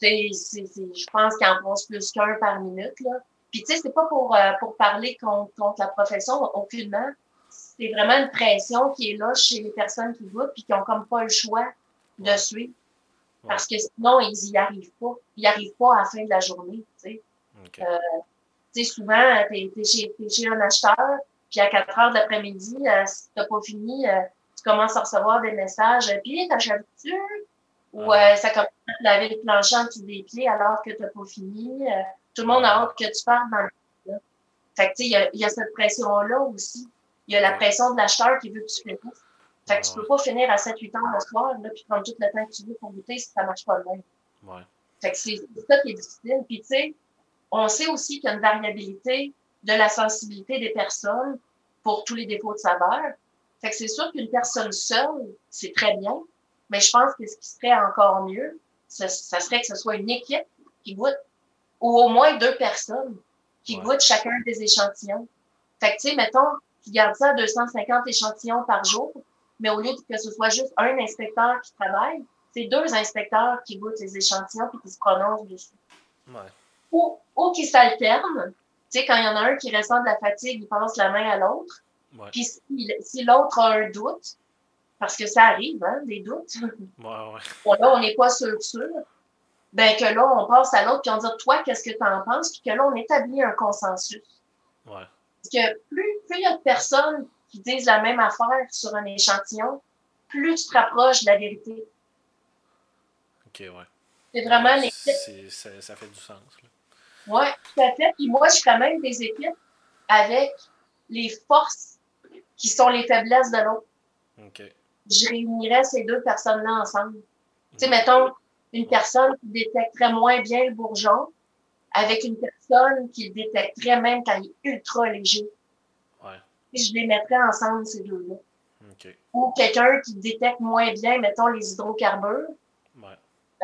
C'est, c'est, je pense qu'il en passe plus qu'un par minute. Là. Puis, tu sais, c'est pas pour, euh, pour parler contre, contre la profession, aucunement. C'est vraiment une pression qui est là chez les personnes qui goûtent puis qui ont comme pas le choix de ouais. suivre. Parce que sinon, ils n'y arrivent pas. Ils n'y arrivent pas à la fin de la journée. Tu sais, okay. euh, souvent, tu es, es, chez, es chez un acheteur, puis à 4 heures de l'après-midi, euh, si tu n'as pas fini, euh, tu commences à recevoir des messages. Puis, t'achètes-tu? Ou ah. ça commence à te laver le plancher en dessous des pieds alors que tu n'as pas fini. tout le monde a hâte que tu partes dans le Fait que, tu sais, il y a, y a, cette pression-là aussi. Il y a la pression de l'acheteur qui veut que tu finisses. Fait que tu peux pas finir à 7-8 ans le soir, là, puis prendre tout le temps que tu veux pour goûter si ça marche pas de même. Ouais. Fait que c'est ça qui est difficile. Puis tu sais, on sait aussi qu'il y a une variabilité de la sensibilité des personnes pour tous les défauts de saveur. Fait que c'est sûr qu'une personne seule, c'est très bien, mais je pense que ce qui serait encore mieux, ça, ça serait que ce soit une équipe qui goûte, ou au moins deux personnes qui ouais. goûtent chacun des échantillons. Fait que tu sais, mettons, tu gardes ça à 250 échantillons par jour, mais au lieu que ce soit juste un inspecteur qui travaille, c'est deux inspecteurs qui goûtent les échantillons et qui se prononcent dessus. Ouais. Ou, ou qui s'alternent. Tu sais, quand il y en a un qui ressent de la fatigue, il passe la main à l'autre. Ouais. Puis si, si l'autre a un doute, parce que ça arrive, hein, des doutes. Ouais, ouais. Bon, là, on n'est pas sûr sûr. Ben, que là, on passe à l'autre, puis on dit, toi, qu'est-ce que tu en penses? Puis que là, on établit un consensus. Ouais. Parce que plus, plus il y a de personnes qui disent la même affaire sur un échantillon, plus tu te rapproches de la vérité. OK, ouais. C'est vraiment ouais, l'équipe. Ça, ça fait du sens. Oui, tout à fait. Puis moi, je ferais même des équipes avec les forces qui sont les faiblesses de l'autre. OK. Je réunirais ces deux personnes-là ensemble. Tu sais, mettons, une personne qui détecterait moins bien le bourgeon avec une personne qui le détecterait même quand il est ultra léger. Je les mettrais ensemble, ces deux-là. OK. Ou quelqu'un qui détecte moins bien, mettons, les hydrocarbures, Ouais.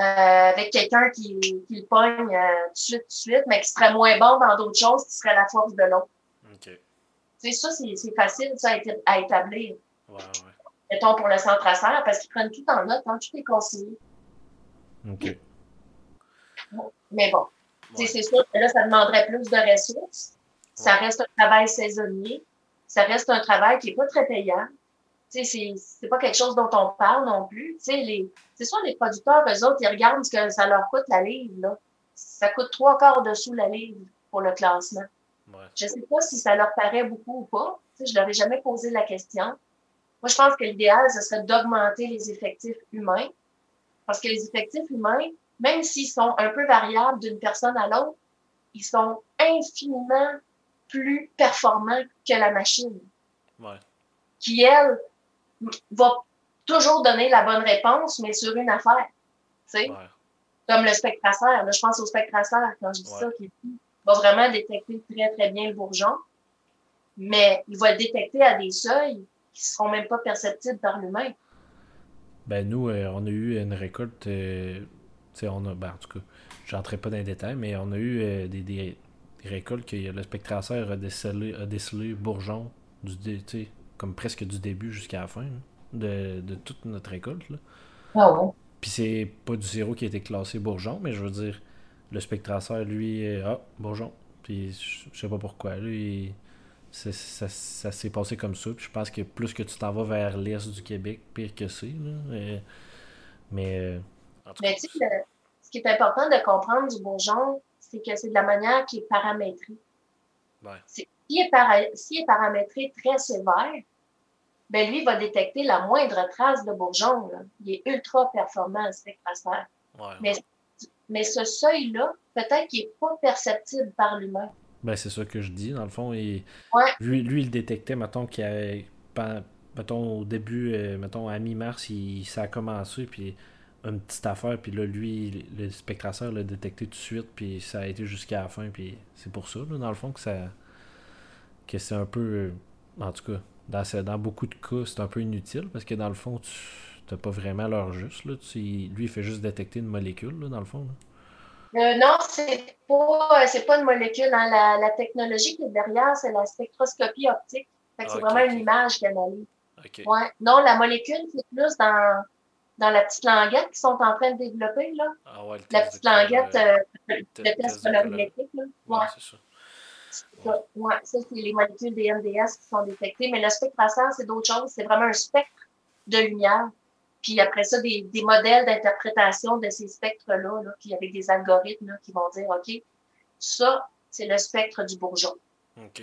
euh, avec quelqu'un qui, qui le pogne euh, tout de suite, tout de suite, mais qui serait moins bon dans d'autres choses, qui serait la force de l'autre. OK. C'est ça, c'est c'est facile, ça, à, éta- à établir. Ouais, ouais. Mettons, pour le centre à serre, parce qu'ils prennent tout en note, hein, tout est consigné. OK. Mais bon, tu sais, Ouais. c'est sûr que là, ça demanderait plus de ressources. Ça reste un travail saisonnier. Ça reste un travail qui est pas très payant. Tu sais, c'est, c'est pas quelque chose dont on parle non plus. Tu sais, les, c'est sûr, les producteurs, eux autres, ils regardent ce que ça leur coûte la livre, là. Ça coûte trois quarts dessous la livre pour le classement. Ouais. Je sais pas si ça leur paraît beaucoup ou pas. Tu sais, je leur ai jamais posé la question. Moi, je pense que l'idéal, ce serait d'augmenter les effectifs humains. Parce que les effectifs humains, même s'ils sont un peu variables d'une personne à l'autre, ils sont infiniment plus performants que la machine, Ouais. qui, elle, va toujours donner la bonne réponse, mais sur une affaire. Tu sais, Ouais. comme le spectraceur. Là, je pense au spectraceur quand je dis Ouais. ça, qui va vraiment détecter très, très bien le bourgeon, mais il va le détecter à des seuils qui seront même pas perceptibles par l'humain. Ben nous, euh, on a eu une récolte, euh, tu sais, on a, ben, en tout cas, j'entrerai pas dans les détails, mais on a eu euh, des, des, des récoltes que le spectraceur a décelé, a décelé bourgeon, du, dé- comme presque du début jusqu'à la fin là, de, de toute notre récolte. Là. Ah ouais. Puis c'est pas du zéro qui a été classé bourgeon, mais je veux dire, le spectraceur, lui, ah, bourgeon. Puis je sais pas pourquoi, lui, ça, ça s'est passé comme ça. Puis je pense que plus que tu t'en vas vers l'est du Québec, pire que c'est. là. Euh, mais, euh, en tout Mais cas, tu sais, le- ce qui est important de comprendre du bourgeon, c'est que c'est de la manière qui est paramétrée. ouais, S'il est, para- est paramétré très sévère, ben lui va détecter la moindre trace de bourgeon. là. Il est ultra performant, le spectraceur. ouais, Mais, mais ce seuil-là, peut-être qu'il n'est pas perceptible par l'humain. Ben, c'est ça que je dis, dans le fond. Lui, lui, il détectait, mettons, qu'il y avait, mettons, au début, euh, mettons, à mi-mars, il, ça a commencé, puis une petite affaire, puis là, lui, le spectraceur l'a détecté tout de suite, puis ça a été jusqu'à la fin, puis c'est pour ça, là, dans le fond, que ça, que c'est un peu, euh, en tout cas, dans, ce- dans beaucoup de cas, c'est un peu inutile, parce que dans le fond, tu n'as pas vraiment l'heure juste, là. Tu- lui, il fait juste détecter une molécule, là, dans le fond, là. Euh, non, c'est pas, c'est pas une molécule. hein. La, la technologie qui est derrière, c'est la spectroscopie optique. Fait que c'est Ok, vraiment une image qu'il analyse. Ok. Ouais. Non, la molécule, c'est plus dans, dans la petite languette qu'ils sont en train de développer, là. Ah ouais, La petite de- languette, euh, te- le test de colorimétrique, là. Ouais, Ouais. c'est ça. Ouais, ça, c'est les molécules des MDS qui sont détectées. Mais le spectraceur, c'est d'autres choses. C'est vraiment un spectre de lumière. Puis après ça, des, des modèles d'interprétation de ces spectres-là, là, puis avec des algorithmes là, qui vont dire, OK, ça, c'est le spectre du bourgeon. Ok.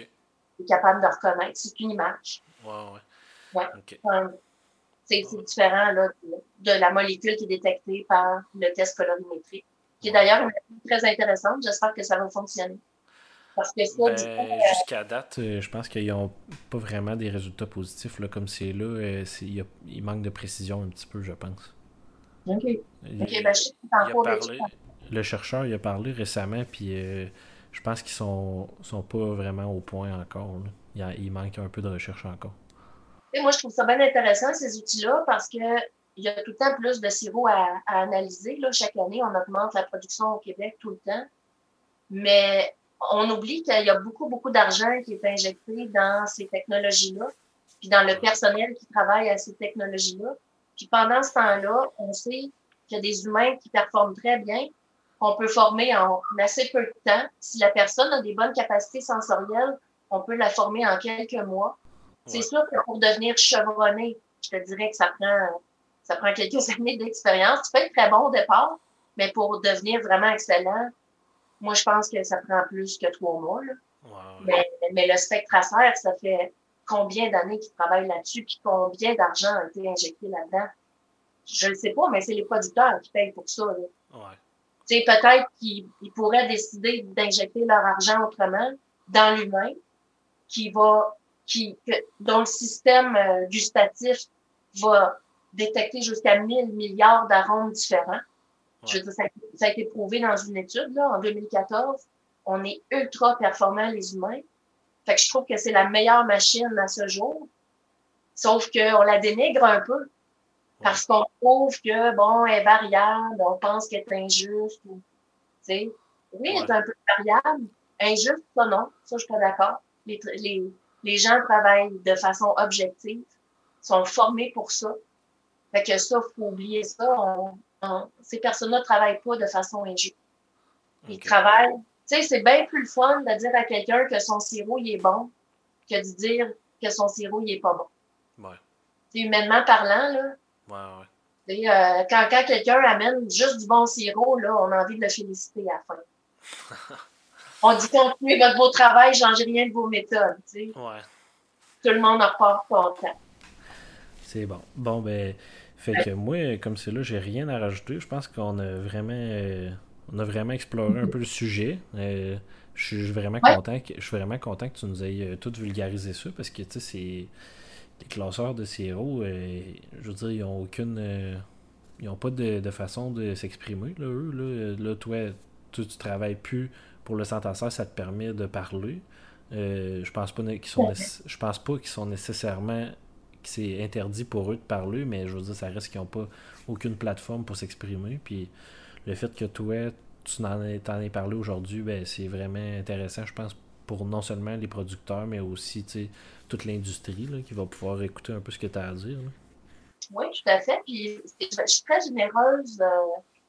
Il est capable de reconnaître. C'est une image. Ouais, ouais. Ouais. Ok. C'est différent là, de, de la molécule qui est détectée par le test colorimétrique, qui est d'ailleurs une méthode très intéressante. J'espère que ça va fonctionner. Parce que ça, du coup, Ben, jusqu'à date, euh, je pense qu'ils n'ont pas vraiment des résultats positifs. Là, comme c'est là, euh, il, y a- il manque de précision un petit peu, je pense. OK. Il- ben, je sais il a parlé, le chercheur il a parlé récemment, puis euh, je pense qu'ils sont, sont pas vraiment au point encore. là. Il, y a- il manque un peu de recherche encore. Moi, je trouve ça bien intéressant, ces outils-là, parce que il y a tout le temps plus de sirop à, à analyser. Là. Chaque année, on augmente la production au Québec tout le temps. Mais on oublie qu'il y a beaucoup, beaucoup d'argent qui est injecté dans ces technologies-là, puis dans le personnel qui travaille à ces technologies-là. Puis pendant ce temps-là, on sait qu'il y a des humains qui performent très bien, qu'on peut former en assez peu de temps. Si la personne a des bonnes capacités sensorielles, on peut la former en quelques mois. C'est Ouais. sûr que pour devenir chevronné, je te dirais que ça prend, ça prend quelques années d'expérience. Tu peux être très bon au départ, mais pour devenir vraiment excellent, moi, je pense que ça prend plus que trois mois. Là. Mais, mais le spectraceur, ça fait combien d'années qu'ils travaillent là-dessus, puis combien d'argent a été injecté là-dedans? Je ne sais pas, mais c'est les producteurs qui payent pour ça. Ouais. Tu sais, peut-être qu'ils ils pourraient décider d'injecter leur argent autrement dans l'humain, qui va, qui, que- dont le système euh, gustatif va détecter jusqu'à 1000 milliards d'arômes différents. Je veux dire, ça, a été prouvé dans une étude, là, en 2014. On est ultra performants, les humains. Fait que je trouve que c'est la meilleure machine à ce jour. Sauf qu'on la dénigre un peu. Parce qu'on trouve que, bon, elle est variable, on pense qu'elle est injuste. Ou, oui, elle est un peu variable. Injuste, ça non. Ça, je suis pas d'accord. Les, les, les gens travaillent de façon objective, sont formés pour ça. Fait que ça, faut oublier ça. ces personnes-là travaillent pas de façon injuste. Ils travaillent. Tu sais, c'est bien plus le fun de dire à quelqu'un que son sirop, il est bon que de dire que son sirop, il est pas bon. Ouais. humainement parlant, là. Ouais, ouais. Euh, quand, quand quelqu'un amène juste du bon sirop, là, on a envie de le féliciter à la fin. on dit continuez votre beau travail, changez rien de vos méthodes. Tu sais. Ouais. Tout le monde en repart content. C'est bon. Bon, ben, fait que moi, comme c'est là, j'ai rien à rajouter. Je pense qu'on a vraiment, euh, on a vraiment exploré un peu le sujet. Euh, je suis vraiment content que je suis vraiment content que tu nous aies euh, tout vulgarisé ça parce que tu sais c'est les classeurs de sirop je veux dire ils ont aucune ils ont pas de, façon de s'exprimer là eux là, là toi tu, tu travailles plus pour le centre ça te permet de parler je pense pas qu'ils sont je pense pas qu'ils sont nécessairement c'est interdit pour eux de parler, mais je veux dire, ça reste qu'ils n'ont pas aucune plateforme pour s'exprimer. Puis le fait que toi, tu en aies, parlé aujourd'hui, ben, c'est vraiment intéressant, je pense, pour non seulement les producteurs, mais aussi toute l'industrie qui va pouvoir écouter un peu ce que tu as à dire. Oui, tout à fait. Puis je suis très généreuse euh,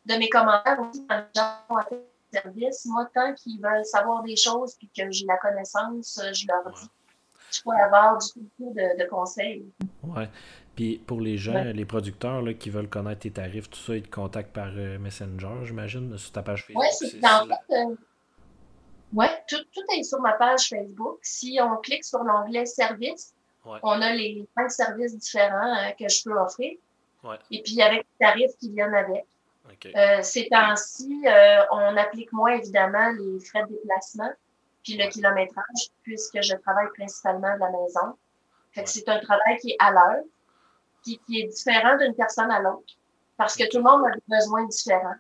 de mes commentaires aussi dans service. Moi, tant qu'ils veulent savoir des choses puis que j'ai la connaissance, je leur dis je pourrais avoir du coup de, de conseils. Ouais. Puis pour les gens, les producteurs là, qui veulent connaître tes tarifs, tout ça, ils te contactent par euh, Messenger, j'imagine, sur ta page Facebook. Oui, c'est en fait. Euh, ouais, tout, tout, est sur ma page Facebook. Si on clique sur l'onglet service, on a les cinq services différents euh, que je peux offrir. Ouais. Et puis avec les tarifs qui viennent avec. Ces temps-ci, on applique moins évidemment les frais de déplacement puis le kilométrage, puisque je travaille principalement de la maison. Fait que c'est un travail qui est à l'heure, qui, qui est différent d'une personne à l'autre, parce que tout le monde a des besoins différents.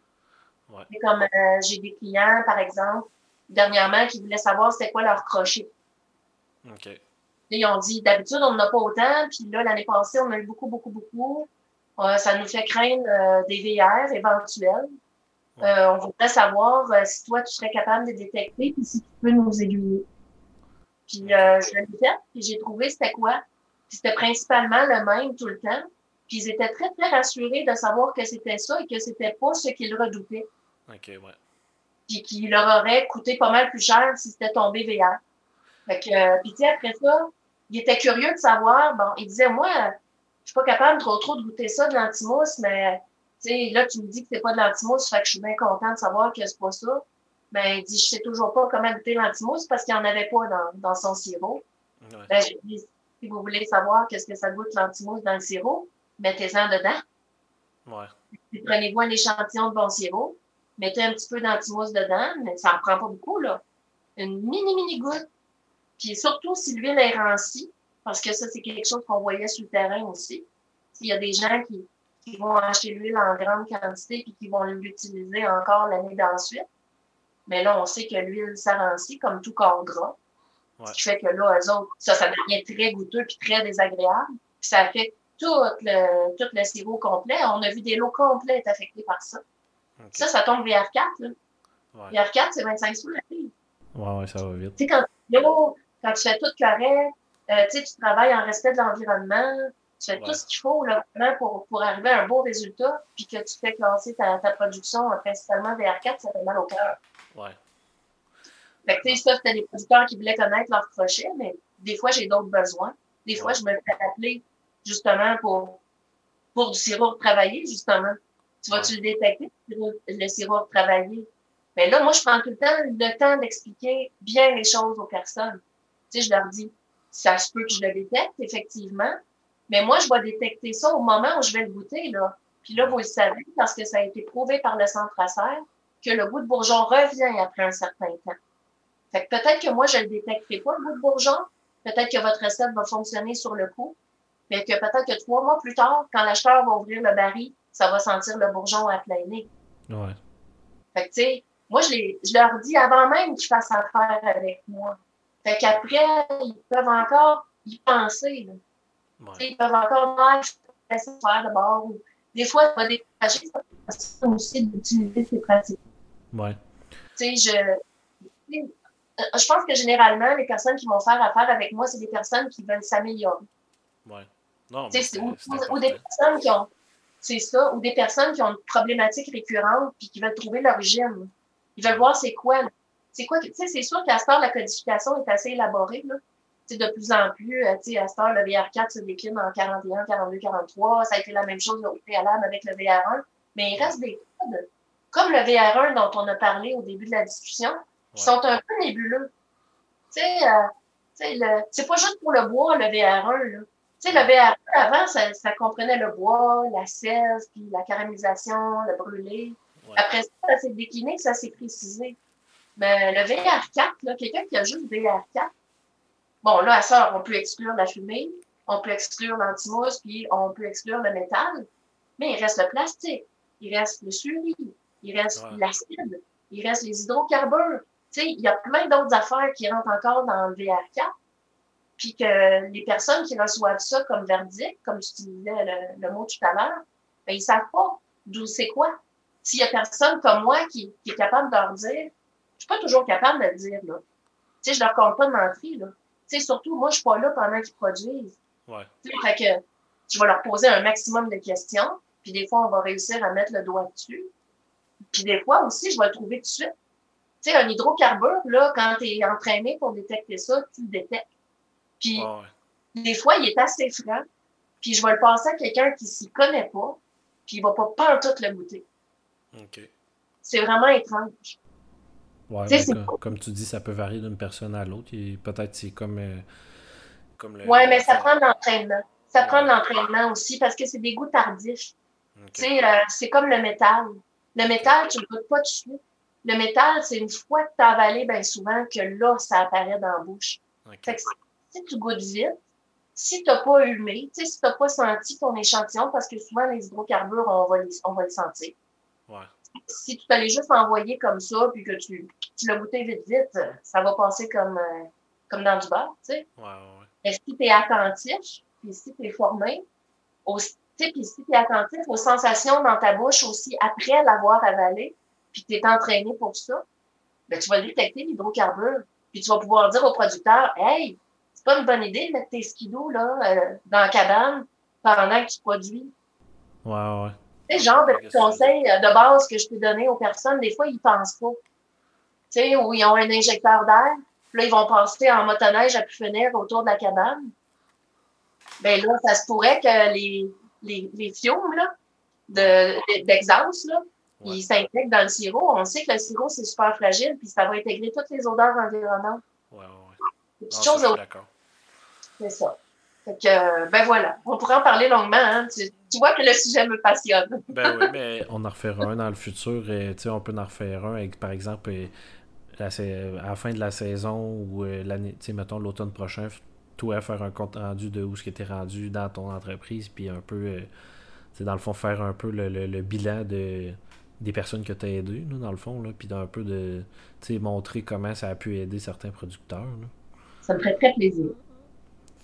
Ouais. comme euh, j'ai des clients, par exemple, dernièrement, qui voulaient savoir c'était quoi leur crochet. Okay. ils ont dit, d'habitude, on n'en a pas autant, puis là, l'année passée, on a eu beaucoup, beaucoup, beaucoup. Euh, ça nous fait craindre euh, des VR éventuels. Euh, on voudrait savoir euh, si toi, tu serais capable de détecter, puis si tu peux nous aiguiller. Puis euh, je l'ai fait, puis j'ai trouvé c'était quoi. Puis c'était principalement le même tout le temps. Puis ils étaient très, très rassurés de savoir que c'était ça et que c'était pas ce qu'ils redoutaient. OK, ouais. Puis qu'il leur aurait coûté pas mal plus cher si c'était tombé VR. Fait que, puis tu sais, après ça, il était curieux de savoir, bon, il disait, moi, je suis pas capable trop trop de goûter ça de l'antimousse, mais sais, là, tu me dis que c'est pas de l'antimousse, fait que je suis bien content de savoir que c'est pas ça. Ben, il dit, je sais toujours pas comment goûter l'antimousse parce qu'il n'y en avait pas dans, dans son sirop. Ben, je dis, si vous voulez savoir qu'est-ce que ça goûte l'antimousse dans le sirop, mettez-en dedans. Ouais. Prenez-vous un échantillon de bon sirop, mettez un petit peu d'antimousse dedans, mais ça en prend pas beaucoup, là. Une mini, mini goutte. Puis surtout si l'huile est rancie, parce que ça, c'est quelque chose qu'on voyait sur le terrain aussi. S'il y a des gens qui, qui vont acheter l'huile en grande quantité et qui vont l'utiliser encore l'année d'ensuite. Mais là, on sait que l'huile s'arancie comme tout corps gras. Ce qui fait que là, eux autres, ça, ça devient très goûteux puis très désagréable. ça affecte tout le, tout le sirop complet. On a vu des lots complets être affectés par ça. Ça, ça tombe VR4. Là. VR4, c'est 25 sous la fille. Ouais, ouais, ça va vite. Tu sais, quand, quand tu fais tout correct, euh, tu travailles en respect de l'environnement, tu fais tout ce qu'il faut là, pour, pour arriver à un beau résultat, puis que tu fais classer ta, ta production principalement VR4, ça fait mal au cœur. Ouais. Fait que, tu sais, des producteurs qui voulaient connaître leur crochet, mais des fois, j'ai d'autres besoins. Des fois, je me fais appeler justement pour, pour du sirop travaillé, justement. Tu vas-tu le détecter, le sirop travaillé? Mais là, moi, je prends tout le temps le temps d'expliquer bien les choses aux personnes. Tu sais, je leur dis, ça se peut que je le détecte, effectivement, mais moi, je vais détecter ça au moment où je vais le goûter, là. Puis là, vous le savez, parce que ça a été prouvé par le centre serre, que le goût de bourgeon revient après un certain temps. Fait que peut-être que moi, je le détecterai pas, le goût de bourgeon. Peut-être que votre recette va fonctionner sur le coup. Mais que peut-être que trois mois plus tard, quand l'acheteur va ouvrir le baril, ça va sentir le bourgeon à plein nez. Ouais. Fait que, tu sais, moi, je, les, je leur dis avant même qu'ils fassent affaire avec moi. Fait qu'après, ils peuvent encore y penser. Là. Ouais. Ils peuvent encore laisser faire d'abord. Ou, des fois, ça va décourager ça aussi d'utiliser ces pratiques. Ouais. Tu sais, je, je pense que généralement, les personnes qui vont faire affaire avec moi, c'est des personnes qui veulent s'améliorer. Ouais. Non, mais c'est ou, des personnes qui ont, c'est ça, ou des personnes qui ont une problématique récurrente puis qui veulent trouver l'origine. Ils veulent voir c'est quoi. C'est quoi, tu sais, c'est sûr qu'à ce temps, la codification est assez élaborée, là. De plus en plus, euh, à ce temps, le VR4 se décline en 41, 42, 43. Ça a été la même chose au préalable avec le VR1. Mais il reste des codes, comme le VR1 dont on a parlé au début de la discussion, qui Ouais. sont un peu nébuleux. Tu sais, euh, c'est pas juste pour le bois, le VR1, là. Tu sais, le VR1, avant, ça, ça comprenait le bois, la cesse, puis la caramélisation, le brûlé. Ouais. Après ça, ça s'est décliné, ça s'est précisé. Mais le VR4, là, quelqu'un qui a juste VR4, bon, là, à ça, on peut exclure la fumée, on peut exclure l'antimousse, puis on peut exclure le métal, mais il reste le plastique, il reste le suri, il reste Ouais. l'acide, il reste les hydrocarbures. Tu sais, il y a plein d'autres affaires qui rentrent encore dans le VR4, puis que les personnes qui reçoivent ça comme verdict, comme tu disais le, le mot tout à l'heure, ben, ils savent pas d'où c'est quoi. S'il y a personne comme moi qui, qui est capable de leur dire, je suis pas toujours capable de le dire, là. Tu sais, je leur compte pas de mentir, là. Tu sais, surtout, moi, je suis pas là pendant qu'ils produisent. Ouais. Tu sais, fait que je vais leur poser un maximum de questions, puis des fois, on va réussir à mettre le doigt dessus. Puis des fois aussi, je vais le trouver tout de suite. Tu sais, un hydrocarbure, là, quand tu es entraîné pour détecter ça, tu le détectes. Puis ouais. des fois, il est assez franc, puis je vais le passer à quelqu'un qui s'y connaît pas, puis il va pas pantoute le goûter. OK. C'est vraiment étrange. Ouais, comme, tu dis, ça peut varier d'une personne à l'autre. et Peut-être c'est comme, euh, comme le. Ouais, mais ça prend de l'entraînement. Ça prend de l'entraînement aussi parce que c'est des goûts tardifs. Euh, c'est comme le métal. Le métal, tu le goûtes pas tout de suite. Le métal, c'est une fois que tu as avalé, bien souvent, que là, ça apparaît dans la bouche. OK. Fait que si tu goûtes vite, si tu n'as pas humé, si tu n'as pas senti ton échantillon, parce que souvent, les hydrocarbures, on va les, on va les sentir. Ouais. Si tu t'allais juste envoyer comme ça, puis que tu, tu l'as goûté vite, vite, ça va passer comme, euh, comme dans du beurre, tu sais. Ouais, ouais. Mais si tu es attentif, puis si tu es formé, aussi, tu sais, puis si tu es attentif aux sensations dans ta bouche aussi après l'avoir avalé, puis tu es entraîné pour ça, ben, tu vas détecter l'hydrocarbure. Puis tu vas pouvoir dire au producteur, hey, c'est pas une bonne idée de mettre tes skidoo là, euh, dans la cabane pendant que tu produis. Ouais, ouais. Tu sais, genre de conseils euh, de base que je peux donner aux personnes, des fois, ils pensent pas. Tu sais, où ils ont un injecteur d'air, puis là, ils vont passer en motoneige à pu finir autour de la cabane. Ben là, ça se pourrait que les, les, les fiumes, là, de, d'exhaust, là, Ouais. ils s'intègrent dans le sirop. On sait que le sirop, c'est super fragile, puis ça va intégrer toutes les odeurs environnantes. Ouais, ouais, ouais. Des petites choses c'est ça. Fait que, euh, ben voilà. On pourrait en parler longuement, hein. Tu, tu vois que le sujet me passionne. Ben oui, mais on en refera un dans le futur. euh, tu sais, on peut en refaire un avec, par exemple, euh, la sa- à la fin de la saison ou euh, l'année, tu sais, mettons l'automne prochain, toi faire un compte rendu de où ce qui était rendu dans ton entreprise, puis un peu, euh, sais, dans le fond, faire un peu le, le- le bilan de des personnes que tu as aidées, là, dans le fond, là, puis d'un peu de, tu sais, montrer comment ça a pu aider certains producteurs. là. Ça me ferait très plaisir.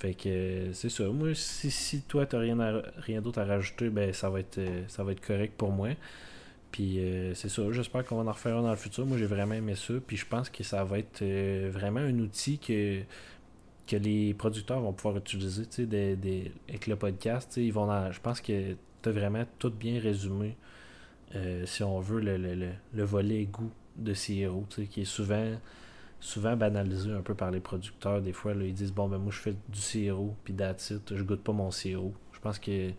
Fait que c'est ça. Moi, si, toi t'as rien, rien d'autre à rajouter, ben ça va être euh, ça va être correct pour moi. Puis euh, c'est ça. J'espère qu'on va en refaire un dans le futur. Moi j'ai vraiment aimé ça. Puis je pense que ça va être euh, vraiment un outil que, que les producteurs vont pouvoir utiliser des- des- avec le podcast. Ils vont je pense que tu as vraiment tout bien résumé. si on veut le, le, le, le volet goût de tu sais, qui est souvent souvent banalisé un peu par les producteurs. Des fois, là, ils disent Bon, ben moi, je fais du sirop, puis it, je goûte pas mon sirop. Je pense que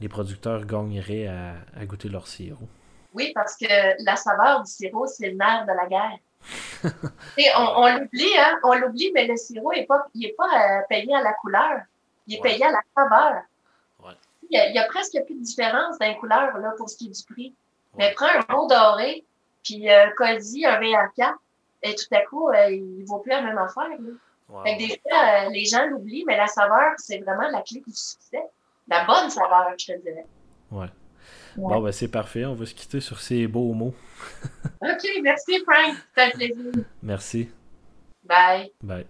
les producteurs gagneraient à, à goûter leur sirop. Oui, parce que la saveur du sirop, c'est le nerf de la guerre. Et on, on l'oublie, hein? On l'oublie, mais le sirop n'est pas, il est pas euh, payé à la couleur. Il est Ouais. payé à la saveur. Ouais. Il y, a, il y a presque plus de différence dans les couleurs là, pour ce qui est du prix. Ouais. Mais prends un beau doré, puis euh, un VR4, et tout à coup, euh, il ne vaut plus la même affaire. Là. Ouais, Fait que ouais. des fois, euh, les gens l'oublient, mais la saveur, c'est vraiment la clé du succès. La bonne saveur, je te dirais. Ouais. Bon, ben c'est parfait. On va se quitter sur ces beaux mots. OK, merci Frank. C'était un plaisir. Merci. Bye. Bye.